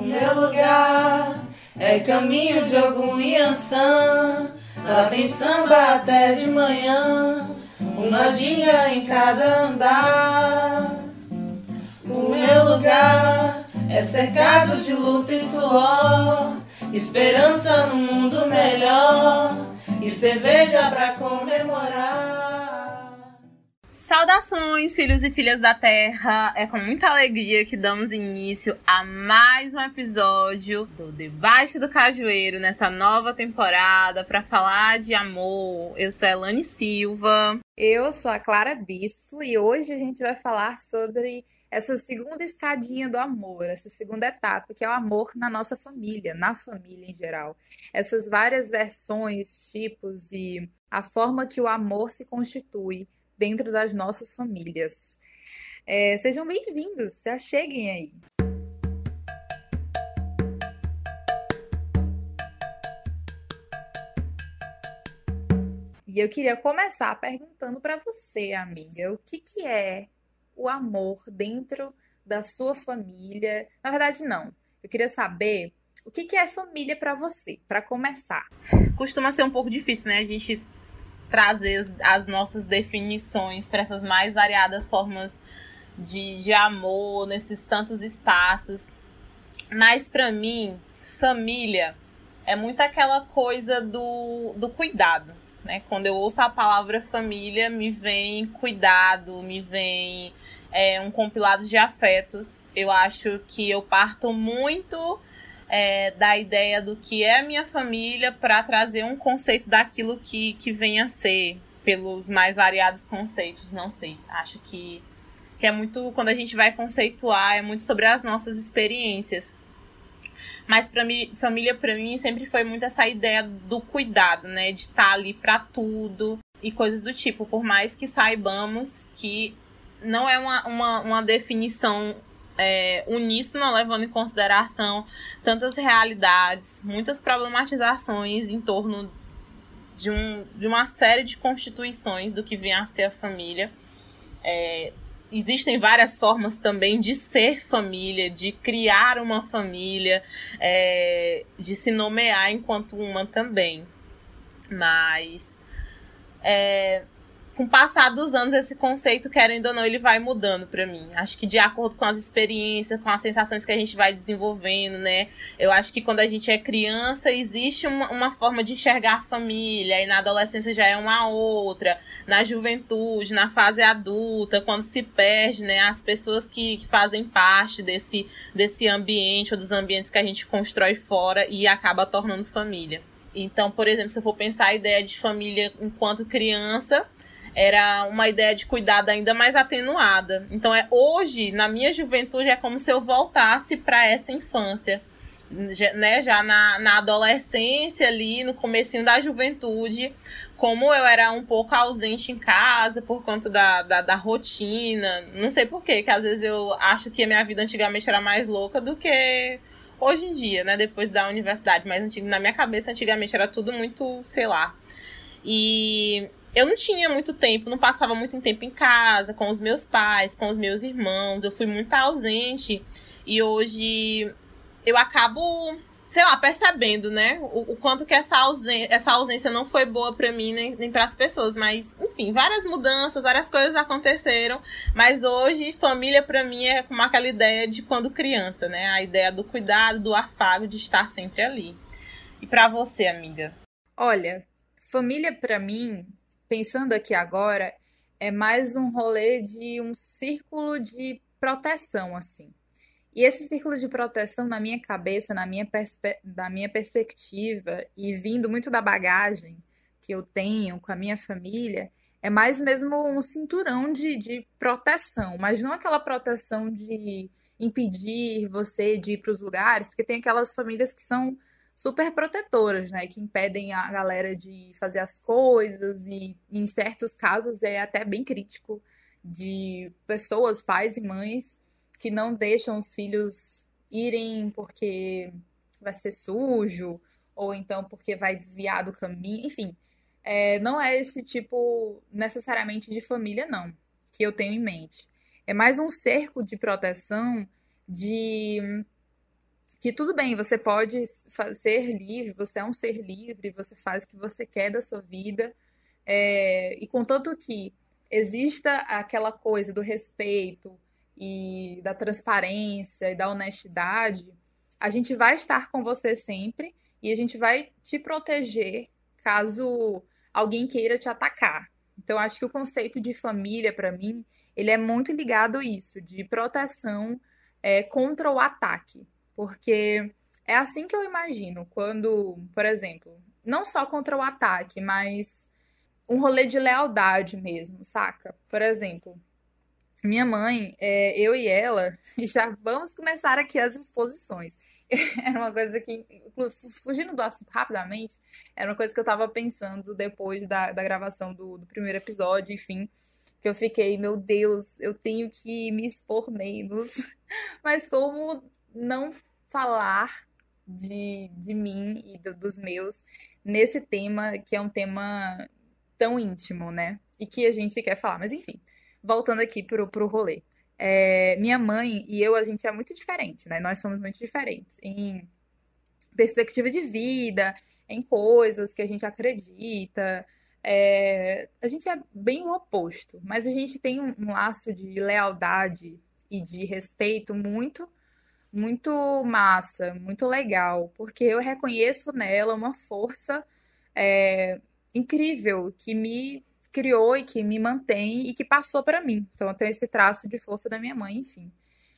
O meu lugar é caminho de algum Iansã. Lá tem samba até de manhã, uma ginga em cada andar. O meu lugar é cercado de luta e suor, esperança no mundo melhor e cerveja pra comemorar. Saudações, filhos e filhas da Terra! É com muita alegria que damos início a mais um episódio do Debaixo do Cajueiro nessa nova temporada para falar de amor. Eu sou Elane Silva. Eu sou a Clara Bispo e hoje a gente vai falar sobre essa segunda escadinha do amor, essa segunda etapa, que é o amor na nossa família, na família em geral. Essas várias versões, tipos e a forma que o amor se constitui dentro das nossas famílias. É, sejam bem-vindos, se acheguem aí. E eu queria começar perguntando para você, amiga, o que, que é o amor dentro da sua família? Na verdade, não. Eu queria saber o que, que é família para você, para começar. Costuma ser um pouco difícil, né? A gente trazer as nossas definições para essas mais variadas formas de, de amor nesses tantos espaços. Mas para mim, família é muito aquela coisa do, do cuidado. Né? Quando eu ouço a palavra família, me vem cuidado, me vem é, um compilado de afetos. Eu acho que eu parto muito é, da ideia do que é a minha família para trazer um conceito daquilo que, que vem a ser, pelos mais variados conceitos. Não sei. Acho que, que é muito. Quando a gente vai conceituar, é muito sobre as nossas experiências. Mas para mim, família para mim sempre foi muito essa ideia do cuidado, né, de estar tá ali para tudo e coisas do tipo, por mais que saibamos que não é uma, uma, uma definição é, uníssona, levando em consideração tantas realidades, muitas problematizações em torno de, um, de uma série de constituições do que vem a ser a família. É, existem várias formas também de ser família, de criar uma família, é, de se nomear enquanto uma também. Mas é, com o passar dos anos, esse conceito, querendo ou não, ele vai mudando para mim. Acho que de acordo com as experiências, com as sensações que a gente vai desenvolvendo, né? Eu acho que quando a gente é criança, existe uma, uma forma de enxergar a família, e na adolescência já é uma outra, na juventude, na fase adulta, quando se perde, né? As pessoas que, que fazem parte desse, desse ambiente ou dos ambientes que a gente constrói fora e acaba tornando família. Então, por exemplo, se eu for pensar a ideia de família enquanto criança, era uma ideia de cuidado ainda mais atenuada. Então é hoje, na minha juventude, é como se eu voltasse para essa infância. Já, né, já na, na adolescência ali, no comecinho da juventude, como eu era um pouco ausente em casa por conta da, da, da rotina, não sei porquê, que às vezes eu acho que a minha vida antigamente era mais louca do que hoje em dia, né, depois da universidade, mas na minha cabeça antigamente era tudo muito, sei lá. E eu não tinha muito tempo, não passava muito tempo em casa, com os meus pais, com os meus irmãos. Eu fui muito ausente. E hoje eu acabo, sei lá, percebendo, né? O, o quanto que essa ausência, essa ausência não foi boa para mim nem, nem para as pessoas. Mas, enfim, várias mudanças, várias coisas aconteceram. Mas hoje, família para mim é como aquela ideia de quando criança, né? A ideia do cuidado, do afago, de estar sempre ali. E para você, amiga? Olha, família para mim pensando aqui agora, é mais um rolê de um círculo de proteção, assim. E esse círculo de proteção, na minha cabeça, na minha, da minha perspectiva, e vindo muito da bagagem que eu tenho com a minha família, é mais mesmo um cinturão de, de proteção, mas não aquela proteção de impedir você de ir para os lugares, porque tem aquelas famílias que são super protetoras, né? Que impedem a galera de fazer as coisas e, em certos casos, é até bem crítico de pessoas, pais e mães, que não deixam os filhos irem porque vai ser sujo, ou então porque vai desviar do caminho, enfim. É, não é esse tipo necessariamente de família, não, que eu tenho em mente. É mais um cerco de proteção de que tudo bem, você pode ser livre, você é um ser livre, você faz o que você quer da sua vida, é, e contanto que exista aquela coisa do respeito e da transparência e da honestidade, a gente vai estar com você sempre e a gente vai te proteger caso alguém queira te atacar. Então, acho que o conceito de família, para mim, ele é muito ligado a isso, de proteção é, contra o ataque. Porque é assim que eu imagino, quando, por exemplo, não só contra o ataque, mas um rolê de lealdade mesmo, saca? Por exemplo, minha mãe, é, eu e ela, já vamos começar aqui as exposições. Era uma coisa que, fugindo do assunto rapidamente, era uma coisa que eu tava pensando depois da, da gravação do, do primeiro episódio, enfim, que eu fiquei, meu Deus, eu tenho que me expor menos. Mas como não falar de, de mim e do, dos meus nesse tema, que é um tema tão íntimo, né? E que a gente quer falar. Mas enfim, voltando aqui pro, pro rolê. É, minha mãe e eu, a gente é muito diferente, né? Nós somos muito diferentes em perspectiva de vida, em coisas que a gente acredita. É, a gente é bem o oposto, mas a gente tem um, um laço de lealdade e de respeito muito muito massa, muito legal, porque eu reconheço nela uma força é, incrível que me criou e que me mantém e que passou para mim. Então eu tenho esse traço de força da minha mãe, enfim.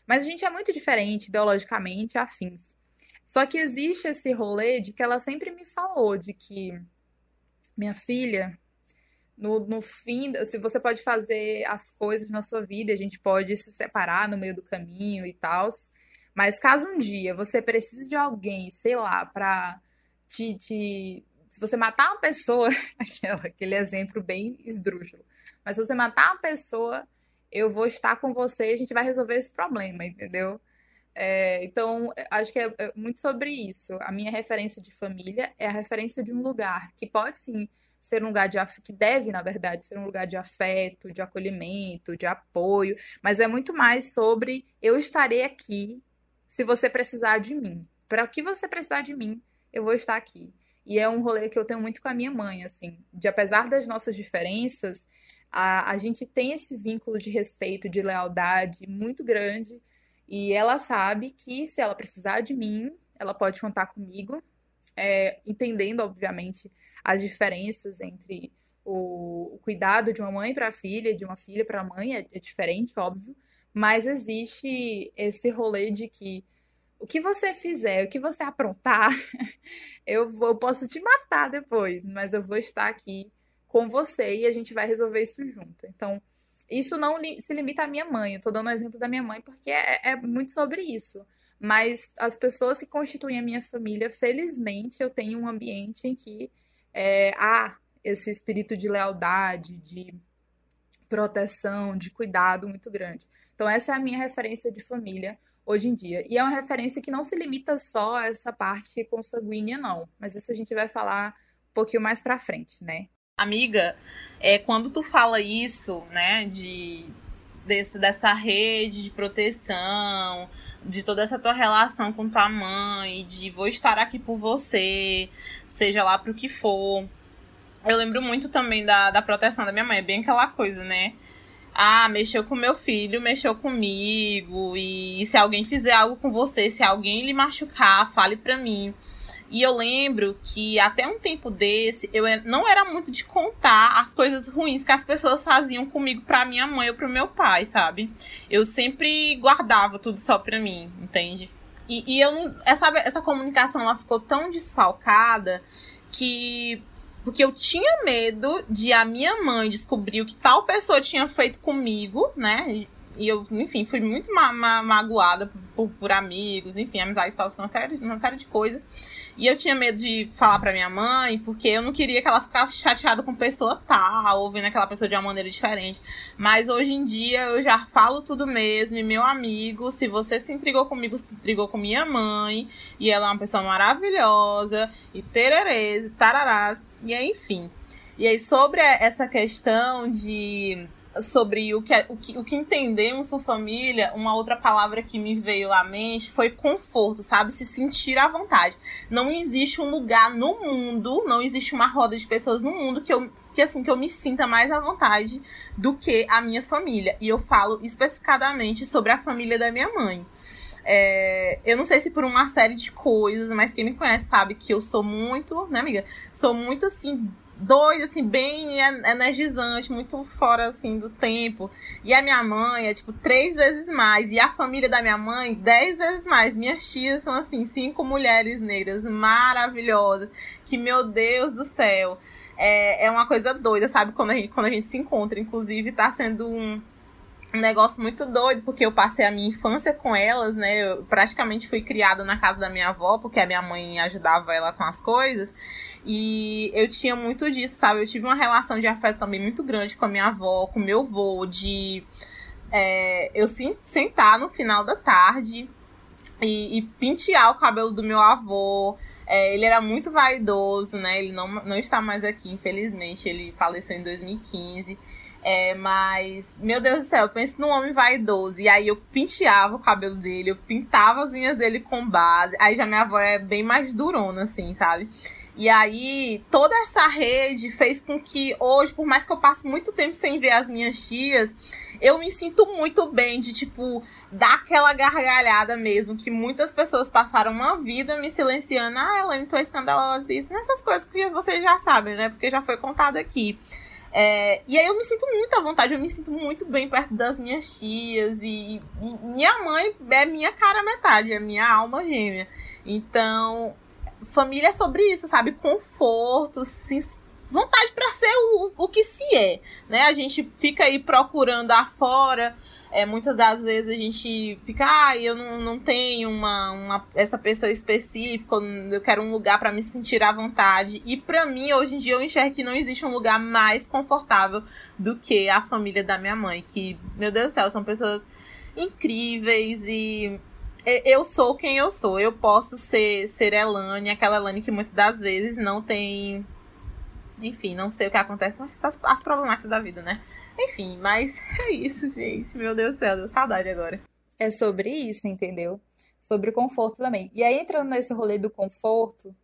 Mas a gente é muito diferente ideologicamente, afins. Só que existe esse rolê de que ela sempre me falou de que minha filha, no, no fim, se você pode fazer as coisas na sua vida, a gente pode se separar no meio do caminho e tal. Mas caso um dia você precise de alguém, sei lá, pra te, te se você matar uma pessoa, aquele exemplo bem esdrúxulo, mas se você matar uma pessoa, eu vou estar com você e a gente vai resolver esse problema, entendeu? É, então, acho que é, é muito sobre isso. A minha referência de família é a referência de um lugar que pode sim ser um lugar de que deve, na verdade, ser um lugar de afeto, de acolhimento, de apoio, mas é muito mais sobre eu estarei aqui se você precisar de mim. Para o que você precisar de mim, eu vou estar aqui. E é um rolê que eu tenho muito com a minha mãe, assim, de apesar das nossas diferenças, a, a gente tem esse vínculo de respeito, de lealdade muito grande. E ela sabe que se ela precisar de mim, ela pode contar comigo, é, entendendo, obviamente, as diferenças entre o, o cuidado de uma mãe para a filha, de uma filha para a mãe, é, é diferente, óbvio, mas existe esse rolê de que o que você fizer, o que você aprontar, eu, vou, eu posso te matar depois, mas eu vou estar aqui com você e a gente vai resolver isso junto. Então, isso não li se limita à minha mãe. Eu tô dando o um exemplo da minha mãe porque é, é, muito sobre isso. Mas as pessoas que constituem a minha família, felizmente, eu tenho um ambiente em que é, há esse espírito de lealdade, de proteção, de cuidado muito grande. Então, essa é a minha referência de família hoje em dia. E é uma referência que não se limita só a essa parte consanguínea, não. Mas isso a gente vai falar um pouquinho mais pra frente, né? Amiga, é, quando tu fala isso, né, de desse, dessa rede de proteção, de toda essa tua relação com tua mãe, de vou estar aqui por você, seja lá pro que for eu lembro muito também da, da proteção da minha mãe. É bem aquela coisa, né? Ah, mexeu com meu filho, mexeu comigo. E se alguém fizer algo com você, se alguém lhe machucar, fale pra mim. E eu lembro que até um tempo desse, eu não era muito de contar as coisas ruins que as pessoas faziam comigo pra minha mãe ou pro meu pai, sabe? Eu sempre guardava tudo só pra mim, entende? E, e eu essa, essa comunicação ela ficou tão desfalcada que porque eu tinha medo de a minha mãe descobrir o que tal pessoa tinha feito comigo, né? E eu, enfim, fui muito ma ma magoada por, por, amigos, enfim, amizades tal, uma série, uma série de coisas. E eu tinha medo de falar pra minha mãe, porque eu não queria que ela ficasse chateada com pessoa tal, ou vendo aquela pessoa de uma maneira diferente. Mas hoje em dia eu já falo tudo mesmo, e meu amigo, se você se intrigou comigo, se intrigou com minha mãe, e ela é uma pessoa maravilhosa, e tererês, e tararás, e aí, enfim. E aí, sobre essa questão de sobre o que, é, o, que, o que entendemos por família, uma outra palavra que me veio à mente foi conforto, sabe? Se sentir à vontade. Não existe um lugar no mundo, não existe uma roda de pessoas no mundo que eu, que assim que eu me sinta mais à vontade do que a minha família. E eu falo especificadamente sobre a família da minha mãe. É, eu não sei se por uma série de coisas, mas quem me conhece sabe que eu sou muito, né, amiga? Sou muito assim doido, assim, bem energizante, muito fora, assim, do tempo. E a minha mãe é, tipo, três vezes mais. E a família da minha mãe, dez vezes mais. Minhas tias são, assim, cinco mulheres negras maravilhosas. Que, meu Deus do céu. É, é uma coisa doida, sabe? Quando a gente, quando a gente se encontra. Inclusive, tá sendo um um negócio muito doido, porque eu passei a minha infância com elas, né? Eu praticamente fui criada na casa da minha avó, porque a minha mãe ajudava ela com as coisas. E eu tinha muito disso, sabe? Eu tive uma relação de afeto também muito grande com a minha avó, com meu avô, de é, eu sentar no final da tarde e, e pentear o cabelo do meu avô. É, ele era muito vaidoso, né? Ele não, não está mais aqui, infelizmente. Ele faleceu em 2015. É, mas, meu Deus do céu, eu penso num homem vaidoso. E aí eu penteava o cabelo dele, eu pintava as unhas dele com base. Aí já minha avó é bem mais durona, assim, sabe? E aí, toda essa rede fez com que hoje, por mais que eu passe muito tempo sem ver as minhas tias, eu me sinto muito bem de, tipo, dar aquela gargalhada mesmo, que muitas pessoas passaram uma vida me silenciando. Ah, ela não tô escandalosa, isso, essas coisas que vocês já sabem, né? Porque já foi contado aqui. É, e aí eu me sinto muito à vontade, eu me sinto muito bem perto das minhas tias. E, e minha mãe é minha cara metade, é minha alma gêmea. Então, família é sobre isso, sabe? Conforto, vontade para ser o, o que se é, né? A gente fica aí procurando afora é, muitas das vezes a gente fica, ah, eu não, não tenho uma, uma essa pessoa específica, eu quero um lugar para me sentir à vontade. E para mim, hoje em dia, eu enxergo que não existe um lugar mais confortável do que a família da minha mãe, que, meu Deus do céu, são pessoas incríveis e eu sou quem eu sou. Eu posso ser, ser Elane, aquela Elane que muitas das vezes não tem. Enfim, não sei o que acontece, mas as, as problemáticas da vida, né? Enfim, mas é isso, gente. Meu Deus do céu, deu saudade agora. É sobre isso, entendeu? Sobre o conforto também. E aí, entrando nesse rolê do conforto,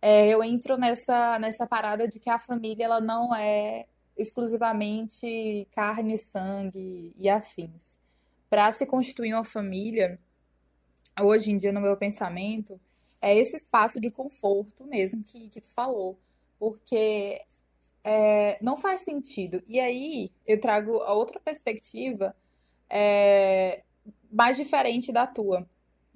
é, eu entro nessa, nessa parada de que a família ela não é exclusivamente carne, sangue e afins. Para se constituir uma família, hoje em dia, no meu pensamento, é esse espaço de conforto mesmo que, que tu falou. Porque é, não faz sentido. E aí eu trago a outra perspectiva é, mais diferente da tua.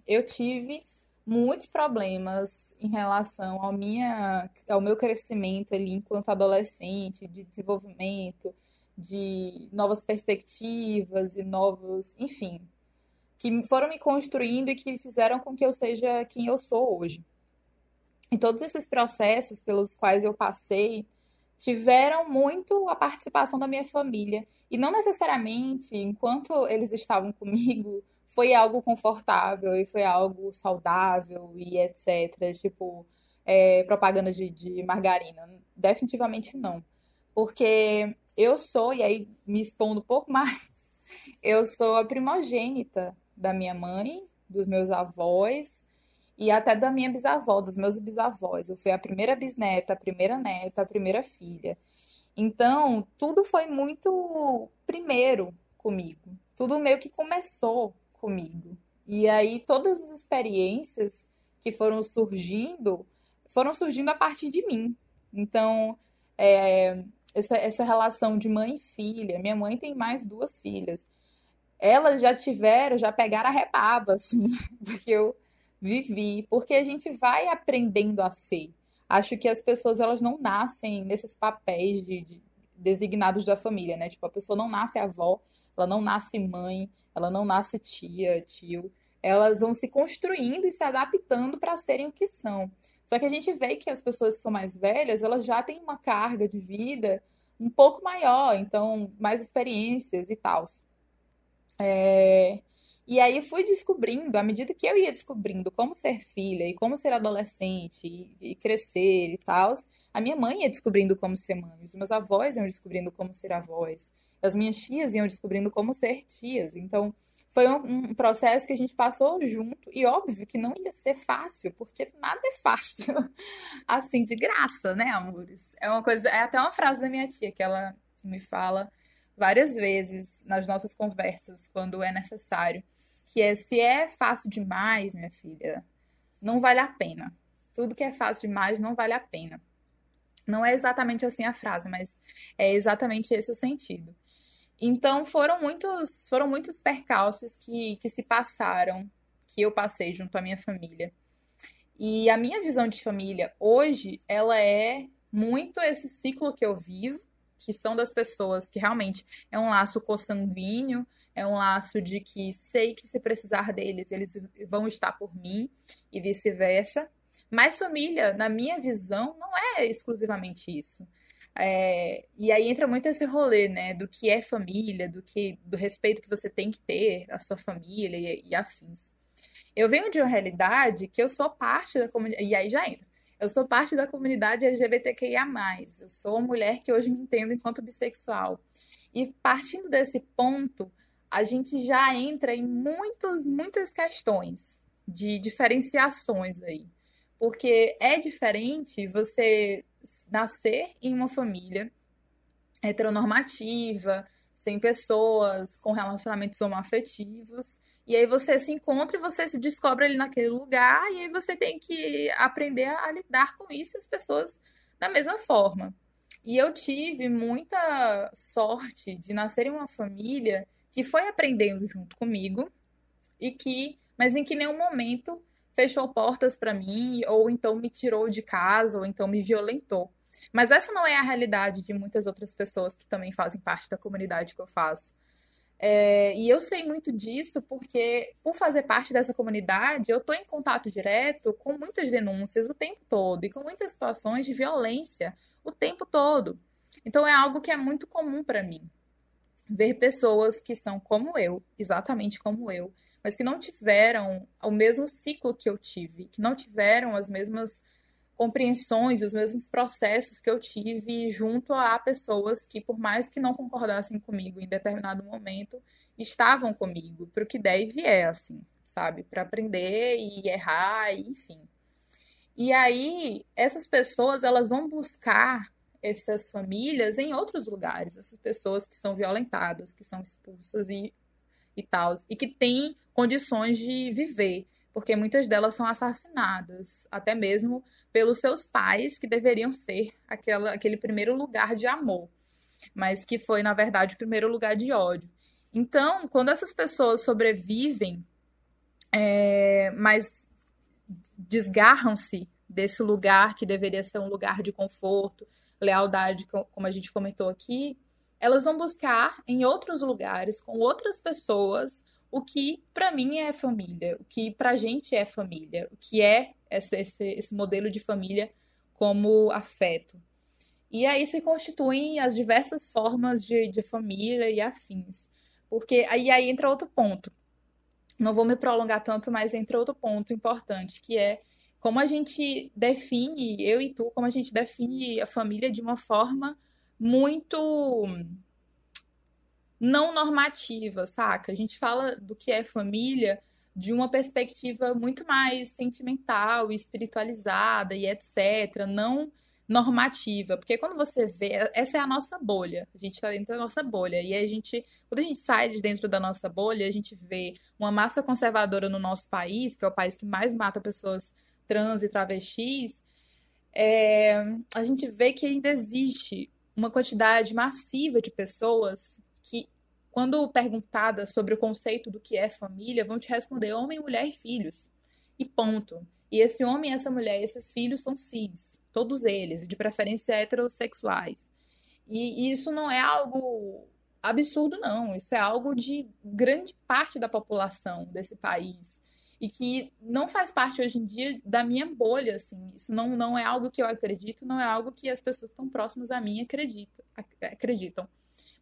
Eu tive muitos problemas em relação ao, minha, ao meu crescimento ali enquanto adolescente, de desenvolvimento, de novas perspectivas e novos, enfim, que foram me construindo e que fizeram com que eu seja quem eu sou hoje. E todos esses processos pelos quais eu passei, tiveram muito a participação da minha família. E não necessariamente, enquanto eles estavam comigo, foi algo confortável e foi algo saudável e etc. Tipo, é, propaganda de, de margarina. Definitivamente não. Porque eu sou, e aí me expondo um pouco mais, eu sou a primogênita da minha mãe, dos meus avós, e até da minha bisavó, dos meus bisavós. Eu fui a primeira bisneta, a primeira neta, a primeira filha. Então, tudo foi muito primeiro comigo. Tudo meio que começou comigo. E aí, todas as experiências que foram surgindo, foram surgindo a partir de mim. Então, é, essa, essa relação de mãe e filha, minha mãe tem mais duas filhas. Elas já tiveram, já pegaram a repaba, assim, porque eu vivi, porque a gente vai aprendendo a ser. Acho que as pessoas elas não nascem nesses papéis de, de designados da família, né? Tipo, a pessoa não nasce avó, ela não nasce mãe, ela não nasce tia, tio. Elas vão se construindo e se adaptando para serem o que são. Só que a gente vê que as pessoas que são mais velhas, elas já têm uma carga de vida um pouco maior, então mais experiências e tal. É... E aí fui descobrindo, à medida que eu ia descobrindo como ser filha e como ser adolescente e, e crescer e tal, a minha mãe ia descobrindo como ser mãe, os meus avós iam descobrindo como ser avós, as minhas tias iam descobrindo como ser tias. Então, foi um, um, processo que a gente passou junto e óbvio que não ia ser fácil, porque nada é fácil assim de graça, né, amores? É uma coisa, é até uma frase da minha tia que ela me fala várias vezes nas nossas conversas, quando é necessário, que é se é fácil demais, minha filha, não vale a pena. Tudo que é fácil demais não vale a pena. Não é exatamente assim a frase, mas é exatamente esse o sentido. Então foram muitos, foram muitos percalços que, que se passaram, que eu passei junto à minha família. E a minha visão de família hoje, ela é muito esse ciclo que eu vivo, que são das pessoas que realmente é um laço consanguíneo, é um laço de que sei que se precisar deles, eles vão estar por mim e vice-versa. Mas família, na minha visão, não é exclusivamente isso. É, e aí entra muito esse rolê, né, do que é família, do que do respeito que você tem que ter à sua família e, e afins. Eu venho de uma realidade que eu sou parte da comunidade, e aí já entra. Eu sou parte da comunidade LGBTQIA+. Eu sou uma mulher que hoje me entendo enquanto bissexual. E partindo desse ponto, a gente já entra em muitos, muitas questões de diferenciações aí. Porque é diferente você nascer em uma família heteronormativa, sem pessoas com relacionamentos homoafetivos. E aí você se encontra e você se descobre ali naquele lugar, e aí você tem que aprender a lidar com isso e as pessoas da mesma forma. E eu tive muita sorte de nascer em uma família que foi aprendendo junto comigo e que, mas em que nenhum momento fechou portas para mim ou então me tirou de casa ou então me violentou. Mas essa não é a realidade de muitas outras pessoas que também fazem parte da comunidade que eu faço. É, e eu sei muito disso porque, por fazer parte dessa comunidade, eu estou em contato direto com muitas denúncias o tempo todo e com muitas situações de violência o tempo todo. Então é algo que é muito comum para mim. Ver pessoas que são como eu, exatamente como eu, mas que não tiveram o mesmo ciclo que eu tive, que não tiveram as mesmas compreensões, os mesmos processos que eu tive junto a pessoas que, por mais que não concordassem comigo em determinado momento, estavam comigo para o que deve é, assim, sabe? Para aprender e errar, e, enfim. E aí, essas pessoas, elas vão buscar essas famílias em outros lugares, essas pessoas que são violentadas, que são expulsas e, e tal, e que têm condições de viver porque muitas delas são assassinadas, até mesmo pelos seus pais, que deveriam ser aquela, aquele primeiro lugar de amor, mas que foi, na verdade, o primeiro lugar de ódio. Então, quando essas pessoas sobrevivem, é, mas desgarram-se desse lugar que deveria ser um lugar de conforto, lealdade, como a gente comentou aqui, elas vão buscar em outros lugares, com outras pessoas, o que para mim é família, o que para gente é família, o que é esse, esse, esse modelo de família como afeto. E aí se constituem as diversas formas de, de família e afins. Porque aí, aí entra outro ponto. Não vou me prolongar tanto, mas entra outro ponto importante, que é como a gente define, eu e tu, como a gente define a família de uma forma muito não normativa, saca? A gente fala do que é família de uma perspectiva muito mais sentimental espiritualizada e etc, não normativa, porque quando você vê, essa é a nossa bolha, a gente está dentro da nossa bolha, e a gente, quando a gente sai de dentro da nossa bolha, a gente vê uma massa conservadora no nosso país, que é o país que mais mata pessoas trans e travestis, é, a gente vê que ainda existe uma quantidade massiva de pessoas que, quando perguntadas sobre o conceito do que é família, vão te responder homem, mulher e filhos. E ponto. E esse homem, essa mulher, esses filhos são cis, todos eles, de preferência heterossexuais. E, e isso não é algo absurdo, não. Isso é algo de grande parte da população desse país e que não faz parte hoje em dia da minha bolha, assim. Isso não, não é algo que eu acredito, não é algo que as pessoas tão próximas a mim acreditam. acreditam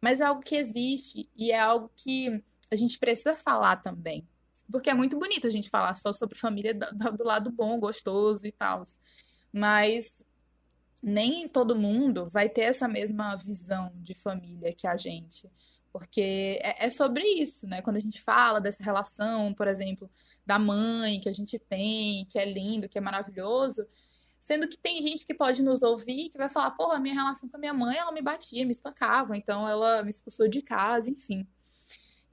mas é algo que existe e é algo que a gente precisa falar também, Porque é muito bonito a gente falar só sobre família do, do lado bom, gostoso e tal. Mas nem todo mundo vai ter essa mesma visão de família que a gente. Porque é, é, sobre isso, né? Quando a gente fala dessa relação, por exemplo, da mãe que a gente tem, que é lindo, que é maravilhoso, sendo que tem gente que pode nos ouvir que vai falar, porra, minha relação com a minha mãe, ela me batia, me espancava, então ela me expulsou de casa, enfim.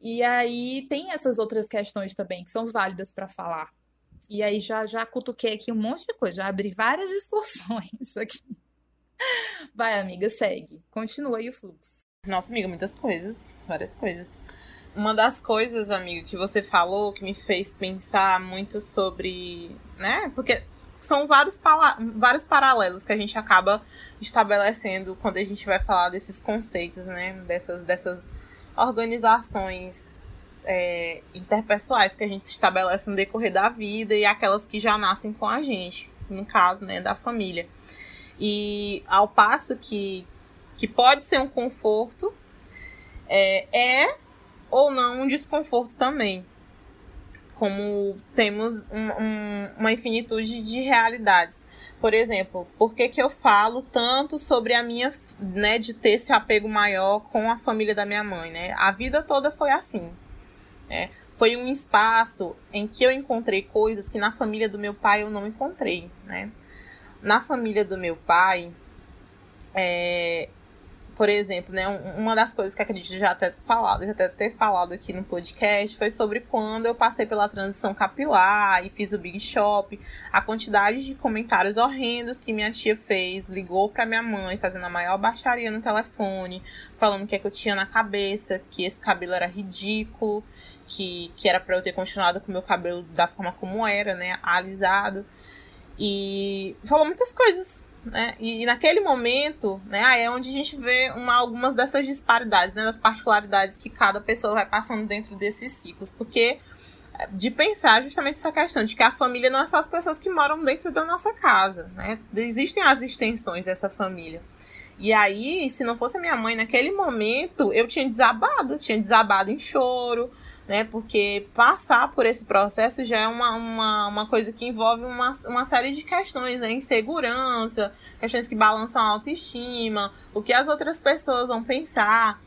E aí tem essas outras questões também que são válidas para falar. E aí já já cutuquei aqui um monte de coisa, já abri várias discussões aqui. Vai, amiga, segue. Continua aí o fluxo. Nossa, amiga, muitas coisas, várias coisas. Uma das coisas, amiga, que você falou que me fez pensar muito sobre, né? Porque são vários, vários paralelos que a gente acaba estabelecendo quando a gente vai falar desses conceitos, né? Dessas, dessas organizações é, interpessoais que a gente estabelece no decorrer da vida e aquelas que já nascem com a gente, no caso, né, da família. E ao passo que, que pode ser um conforto, é, é ou não um desconforto também. Como temos um, um, uma infinitude de realidades. Por exemplo, por que, que eu falo tanto sobre a minha, né, de ter esse apego maior com a família da minha mãe, né? A vida toda foi assim. Né? Foi um espaço em que eu encontrei coisas que na família do meu pai eu não encontrei, né? na família do meu pai, é, por exemplo, né, uma das coisas que acredito já ter falado, já até ter falado aqui no podcast, foi sobre quando eu passei pela transição capilar e fiz o Big Shop, a quantidade de comentários horrendos que minha tia fez, ligou para minha mãe fazendo a maior baixaria no telefone, falando o que é que eu tinha na cabeça, que esse cabelo era ridículo, que, que era para eu ter continuado com o meu cabelo da forma como era, né, alisado. E falou muitas coisas, né? E, e naquele momento, né, é onde a gente vê uma, algumas dessas disparidades, né, das particularidades que cada pessoa vai passando dentro desses ciclos, porque é, de pensar justamente essa questão de que a família não é só as pessoas que moram dentro da nossa casa, né? Existem as extensões dessa família. E aí, se não fosse a minha mãe naquele momento, eu tinha desabado, tinha desabado em choro, né? Porque passar por esse processo já é uma, uma, uma coisa que envolve uma, uma série de questões, né? Insegurança, questões que balançam a autoestima, o que as outras pessoas vão pensar.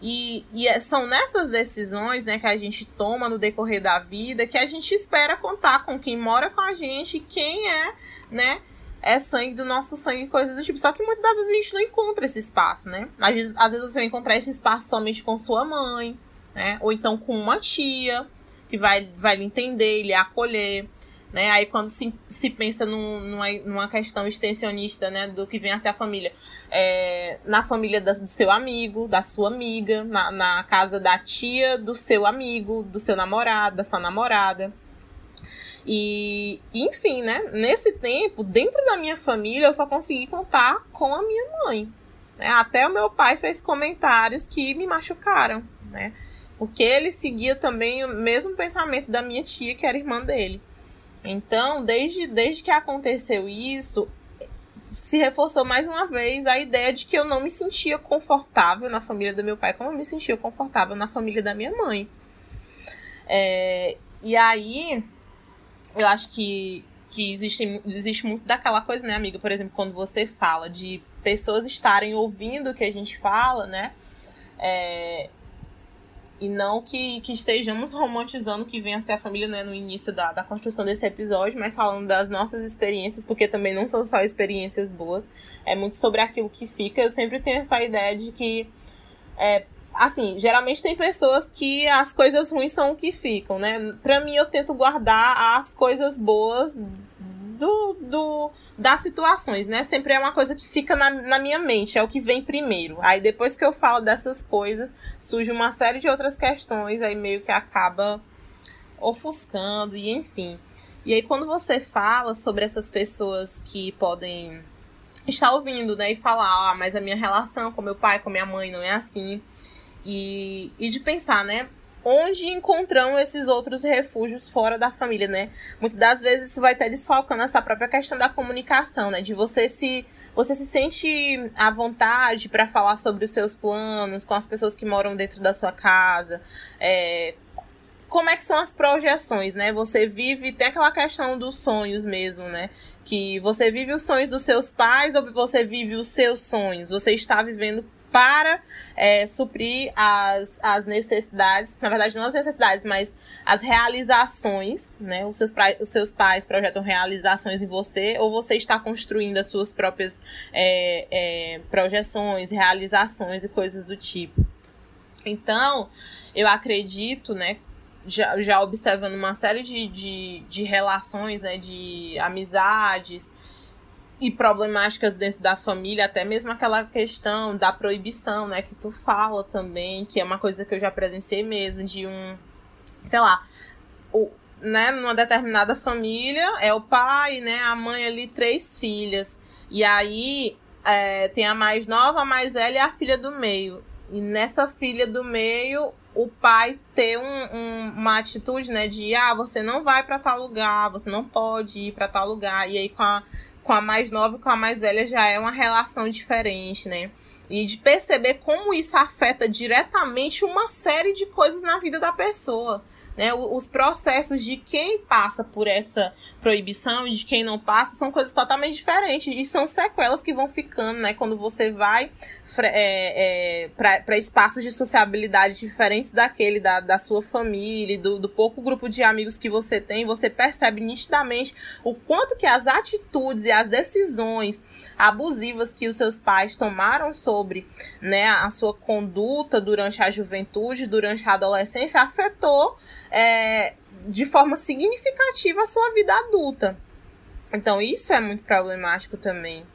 E, e é, são nessas decisões né, que a gente toma no decorrer da vida que a gente espera contar com quem mora com a gente, quem é, né? é sangue do nosso sangue, coisa do tipo. Só que muitas das vezes a gente não encontra esse espaço, né? Às vezes, às vezes você vai encontrar esse espaço somente com sua mãe, né? Ou então com uma tia que vai, vai lhe entender, lhe acolher. Né? Aí quando se, se pensa num, numa, numa questão extensionista, né, do que vem a ser a família, é, na família da, do seu amigo, da sua amiga, na, na casa da tia do seu amigo, do seu namorado, da sua namorada. E, enfim, né, nesse tempo, dentro da minha família, eu só consegui contar com a minha mãe. Né? Até o meu pai fez comentários que me machucaram, né? Porque ele seguia também o mesmo pensamento da minha tia, que era irmã dele. Então, desde, desde que aconteceu isso, se reforçou mais uma vez a ideia de que eu não me sentia confortável na família do meu pai, como eu me sentia confortável na família da minha mãe. É, e aí, eu acho que, que existe, existe muito daquela coisa, né, amiga? Por exemplo, quando você fala de pessoas estarem ouvindo o que a gente fala, né? É, e não que, que estejamos romantizando que venha a ser a família né, no início da, da construção desse episódio, mas falando das nossas experiências, porque também não são só experiências boas, é muito sobre aquilo que fica. Eu sempre tenho essa ideia de que, é, assim, geralmente tem pessoas que as coisas ruins são o que ficam, né? Pra mim, eu tento guardar as coisas boas do, do, das situações, né? Sempre é uma coisa que fica na, na minha mente, é o que vem primeiro. Aí depois que eu falo dessas coisas, surge uma série de outras questões, aí meio que acaba ofuscando, e enfim. E aí quando você fala sobre essas pessoas que podem estar ouvindo, né, e falar, ah, mas a minha relação com meu pai, com minha mãe não é assim. E, e de pensar, né? Onde encontramos esses outros refúgios fora da família, né? Muitas das vezes isso vai até desfalcando essa própria questão da comunicação, né? De você se você se sente à vontade para falar sobre os seus planos com as pessoas que moram dentro da sua casa, é, como é que são as projeções, né? Você vive, tem aquela questão dos sonhos mesmo, né? Que você vive os sonhos dos seus pais ou você vive os seus sonhos? Você está vivendo para é, suprir as, as necessidades, na verdade não as necessidades, mas as realizações, né? Os seus, os seus pais projetam realizações em você, ou você está construindo as suas próprias é, é, projeções, realizações e coisas do tipo. Então, eu acredito, né, já, já observando uma série de, de, de relações, né, de amizades e problemáticas dentro da família, até mesmo aquela questão da proibição, né, que tu fala também, que é uma coisa que eu já presenciei mesmo, de um, sei lá, o, né, numa determinada família, é o pai, né, a mãe ali, três filhas, e aí é, tem a mais nova, a mais velha e a filha do meio. E nessa filha do meio, o pai ter um, um, uma atitude, né, de ah, você não vai para tal lugar, você não pode ir para tal lugar. E aí com a, com a mais nova e com a mais velha já é uma relação diferente, né? E de perceber como isso afeta diretamente uma série de coisas na vida da pessoa né? Os processos de quem passa por essa proibição e de quem não passa são coisas totalmente diferentes e são sequelas que vão ficando, né? Quando você vai é, é, para espaços de sociabilidade diferentes daquele da, da sua família, do, do pouco grupo de amigos que você tem, você percebe nitidamente o quanto que as atitudes e as decisões abusivas que os seus pais tomaram sobre né, a sua conduta durante a juventude, durante a adolescência, afetou é, de forma significativa a sua vida adulta. Então, isso é muito problemático também.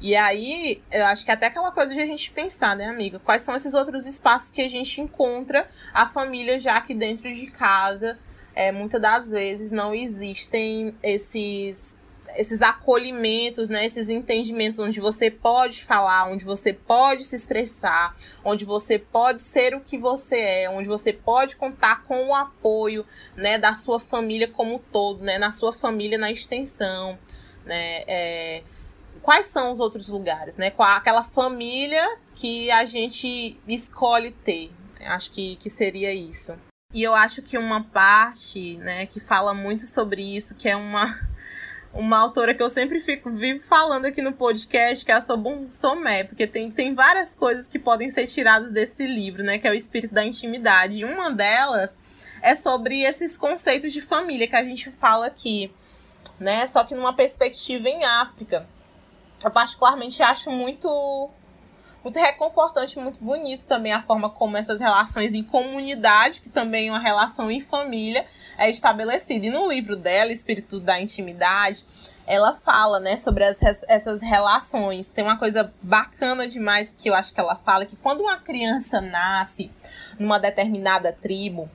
E aí, eu acho que até aquela coisa de a gente pensar, né, amiga? Quais são esses outros espaços que a gente encontra a família já aqui dentro de casa? É, muitas das vezes não existem esses esses acolhimentos, né, esses entendimentos onde você pode falar, onde você pode se expressar, onde você pode ser o que você é, onde você pode contar com o apoio, né, da sua família como um todo, né, na sua família na extensão, né, é... quais são os outros lugares, né, qual aquela família que a gente escolhe ter, acho que, que seria isso. E eu acho que uma parte, né, que fala muito sobre isso, que é uma uma autora que eu sempre fico vivo falando aqui no podcast, que é a Sobun Somé, porque tem, tem várias coisas que podem ser tiradas desse livro, né? Que é o espírito da intimidade. E uma delas é sobre esses conceitos de família que a gente fala aqui, né? Só que numa perspectiva em África. Eu particularmente acho muito muito reconfortante, muito bonito também a forma como essas relações em comunidade, que também é uma relação em família, é estabelecida. E no livro dela, Espírito da Intimidade, ela fala, né, sobre as, essas relações. Tem uma coisa bacana demais que eu acho que ela fala, que quando uma criança nasce numa determinada tribo,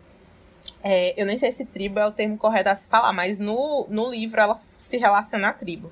é, eu nem sei se tribo é o termo correto a se falar, mas no, no livro ela se relaciona à tribo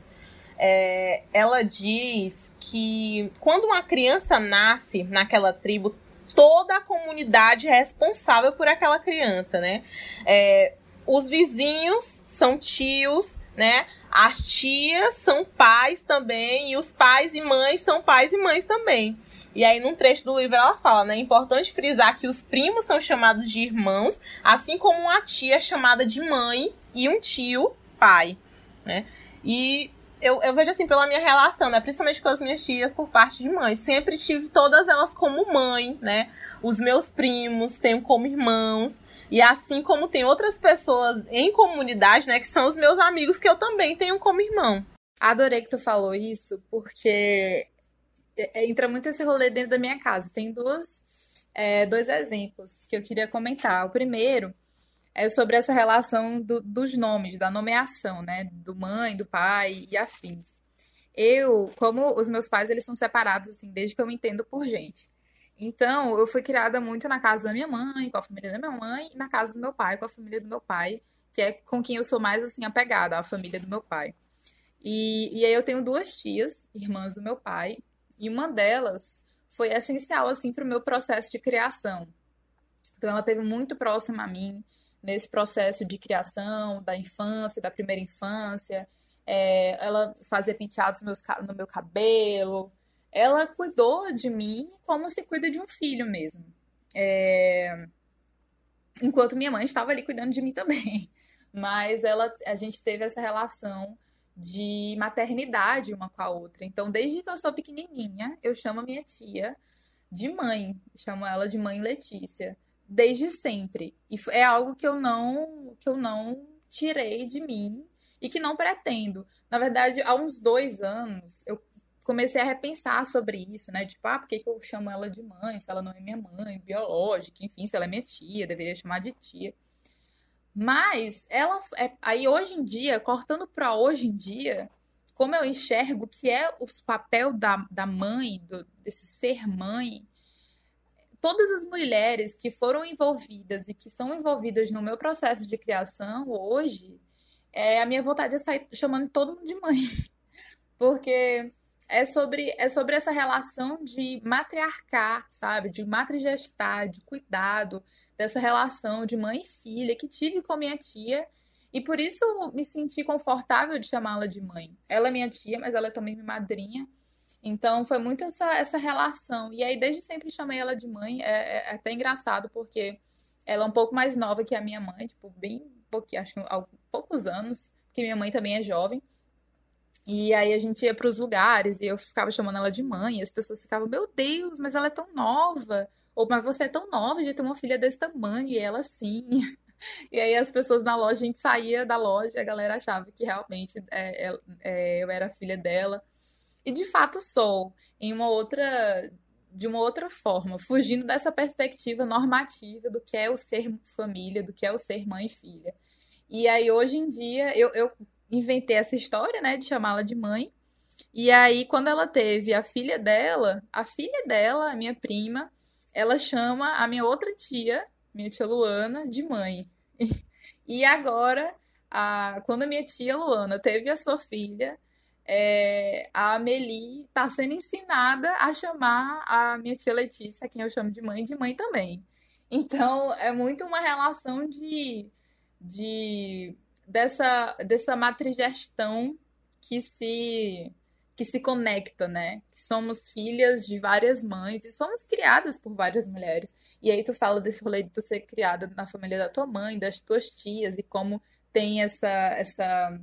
é, ela diz que quando uma criança nasce naquela tribo, toda a comunidade é responsável por aquela criança, né? É, os vizinhos são tios, né? As tias são pais também, e os pais e mães são pais e mães também. E aí, num trecho do livro, ela fala, né? É importante frisar que os primos são chamados de irmãos, assim como uma tia é chamada de mãe e um tio, pai, né? E eu, eu vejo assim, pela minha relação, né? Principalmente com as minhas tias por parte de mãe. Sempre tive todas elas como mãe, né? Os meus primos tenho como irmãos. E assim como tem outras pessoas em comunidade, né? Que são os meus amigos que eu também tenho como irmão. Adorei que tu falou isso, porque é, é, entra muito esse rolê dentro da minha casa. Tem duas, é, dois exemplos que eu queria comentar. O primeiro é sobre essa relação do, dos nomes, da nomeação, né? Do mãe, do pai e afins. Eu, como os meus pais, eles são separados, assim, desde que eu me entendo por gente. Então, eu fui criada muito na casa da minha mãe, com a família da minha mãe, e na casa do meu pai, com a família do meu pai, que é com quem eu sou mais, assim, apegada, a família do meu pai. E, e aí eu tenho duas tias, irmãs do meu pai, e uma delas foi essencial, assim, para o meu processo de criação. Então, ela teve muito próxima a mim, nesse processo de criação da infância, da primeira infância. É, ela fazia penteados no meu cabelo. Ela cuidou de mim como se cuida de um filho mesmo. É... enquanto minha mãe estava ali cuidando de mim também. Mas ela, a gente teve essa relação de maternidade uma com a outra. Então, desde que eu sou pequenininha, eu chamo a minha tia de mãe, chamo ela de mãe Letícia, desde sempre. E é algo que eu não que eu não tirei de mim e que não pretendo. Na verdade, há uns dois anos, eu comecei a repensar sobre isso, né? Tipo, ah, por que, que eu chamo ela de mãe, se ela não é minha mãe, biológica, enfim, se ela é minha tia, deveria chamar de tia. Mas ela é, aí hoje em dia, cortando para hoje em dia, como eu enxergo que é o papel da, da mãe, do, desse ser mãe, todas as mulheres que foram envolvidas e que são envolvidas no meu processo de criação hoje, é, a minha vontade é sair chamando todo mundo de mãe. Porque é sobre, é sobre essa relação de matriarcar, sabe? De matrigestar, de cuidado, dessa relação de mãe e filha que tive com minha tia. E por isso me senti confortável de chamá-la de mãe. Ela é minha tia, mas ela é também minha madrinha. Então foi muito essa, essa relação. E aí, desde sempre chamei ela de mãe. É, é, é até engraçado, porque ela é um pouco mais nova que a minha mãe, tipo, bem pouquinho, acho que há poucos anos, porque minha mãe também é jovem. E aí a gente ia para os lugares e eu ficava chamando ela de mãe, e as pessoas ficavam, meu Deus, mas ela é tão nova. Ou, mas você é tão nova de ter uma filha desse tamanho, e ela sim. E aí as pessoas na loja, a gente saía da loja a galera achava que realmente é, é, é, eu era filha dela. E de fato sou, em uma outra. de uma outra forma, fugindo dessa perspectiva normativa do que é o ser família, do que é o ser mãe e filha. E aí, hoje em dia, eu, eu inventei essa história, né, de chamá-la de mãe. E aí, quando ela teve a filha dela, a filha dela, a minha prima, ela chama a minha outra tia, minha tia Luana, de mãe. E agora, a, quando a minha tia Luana teve a sua filha, é, a Amelie está sendo ensinada a chamar a minha tia Letícia, quem eu chamo de mãe, de mãe também. Então, é muito uma relação de, de dessa, dessa matrigestão que se que se conecta, né? Somos filhas de várias mães e somos criadas por várias mulheres. E aí tu fala desse rolê de tu ser criada na família da tua mãe, das tuas tias e como tem essa essa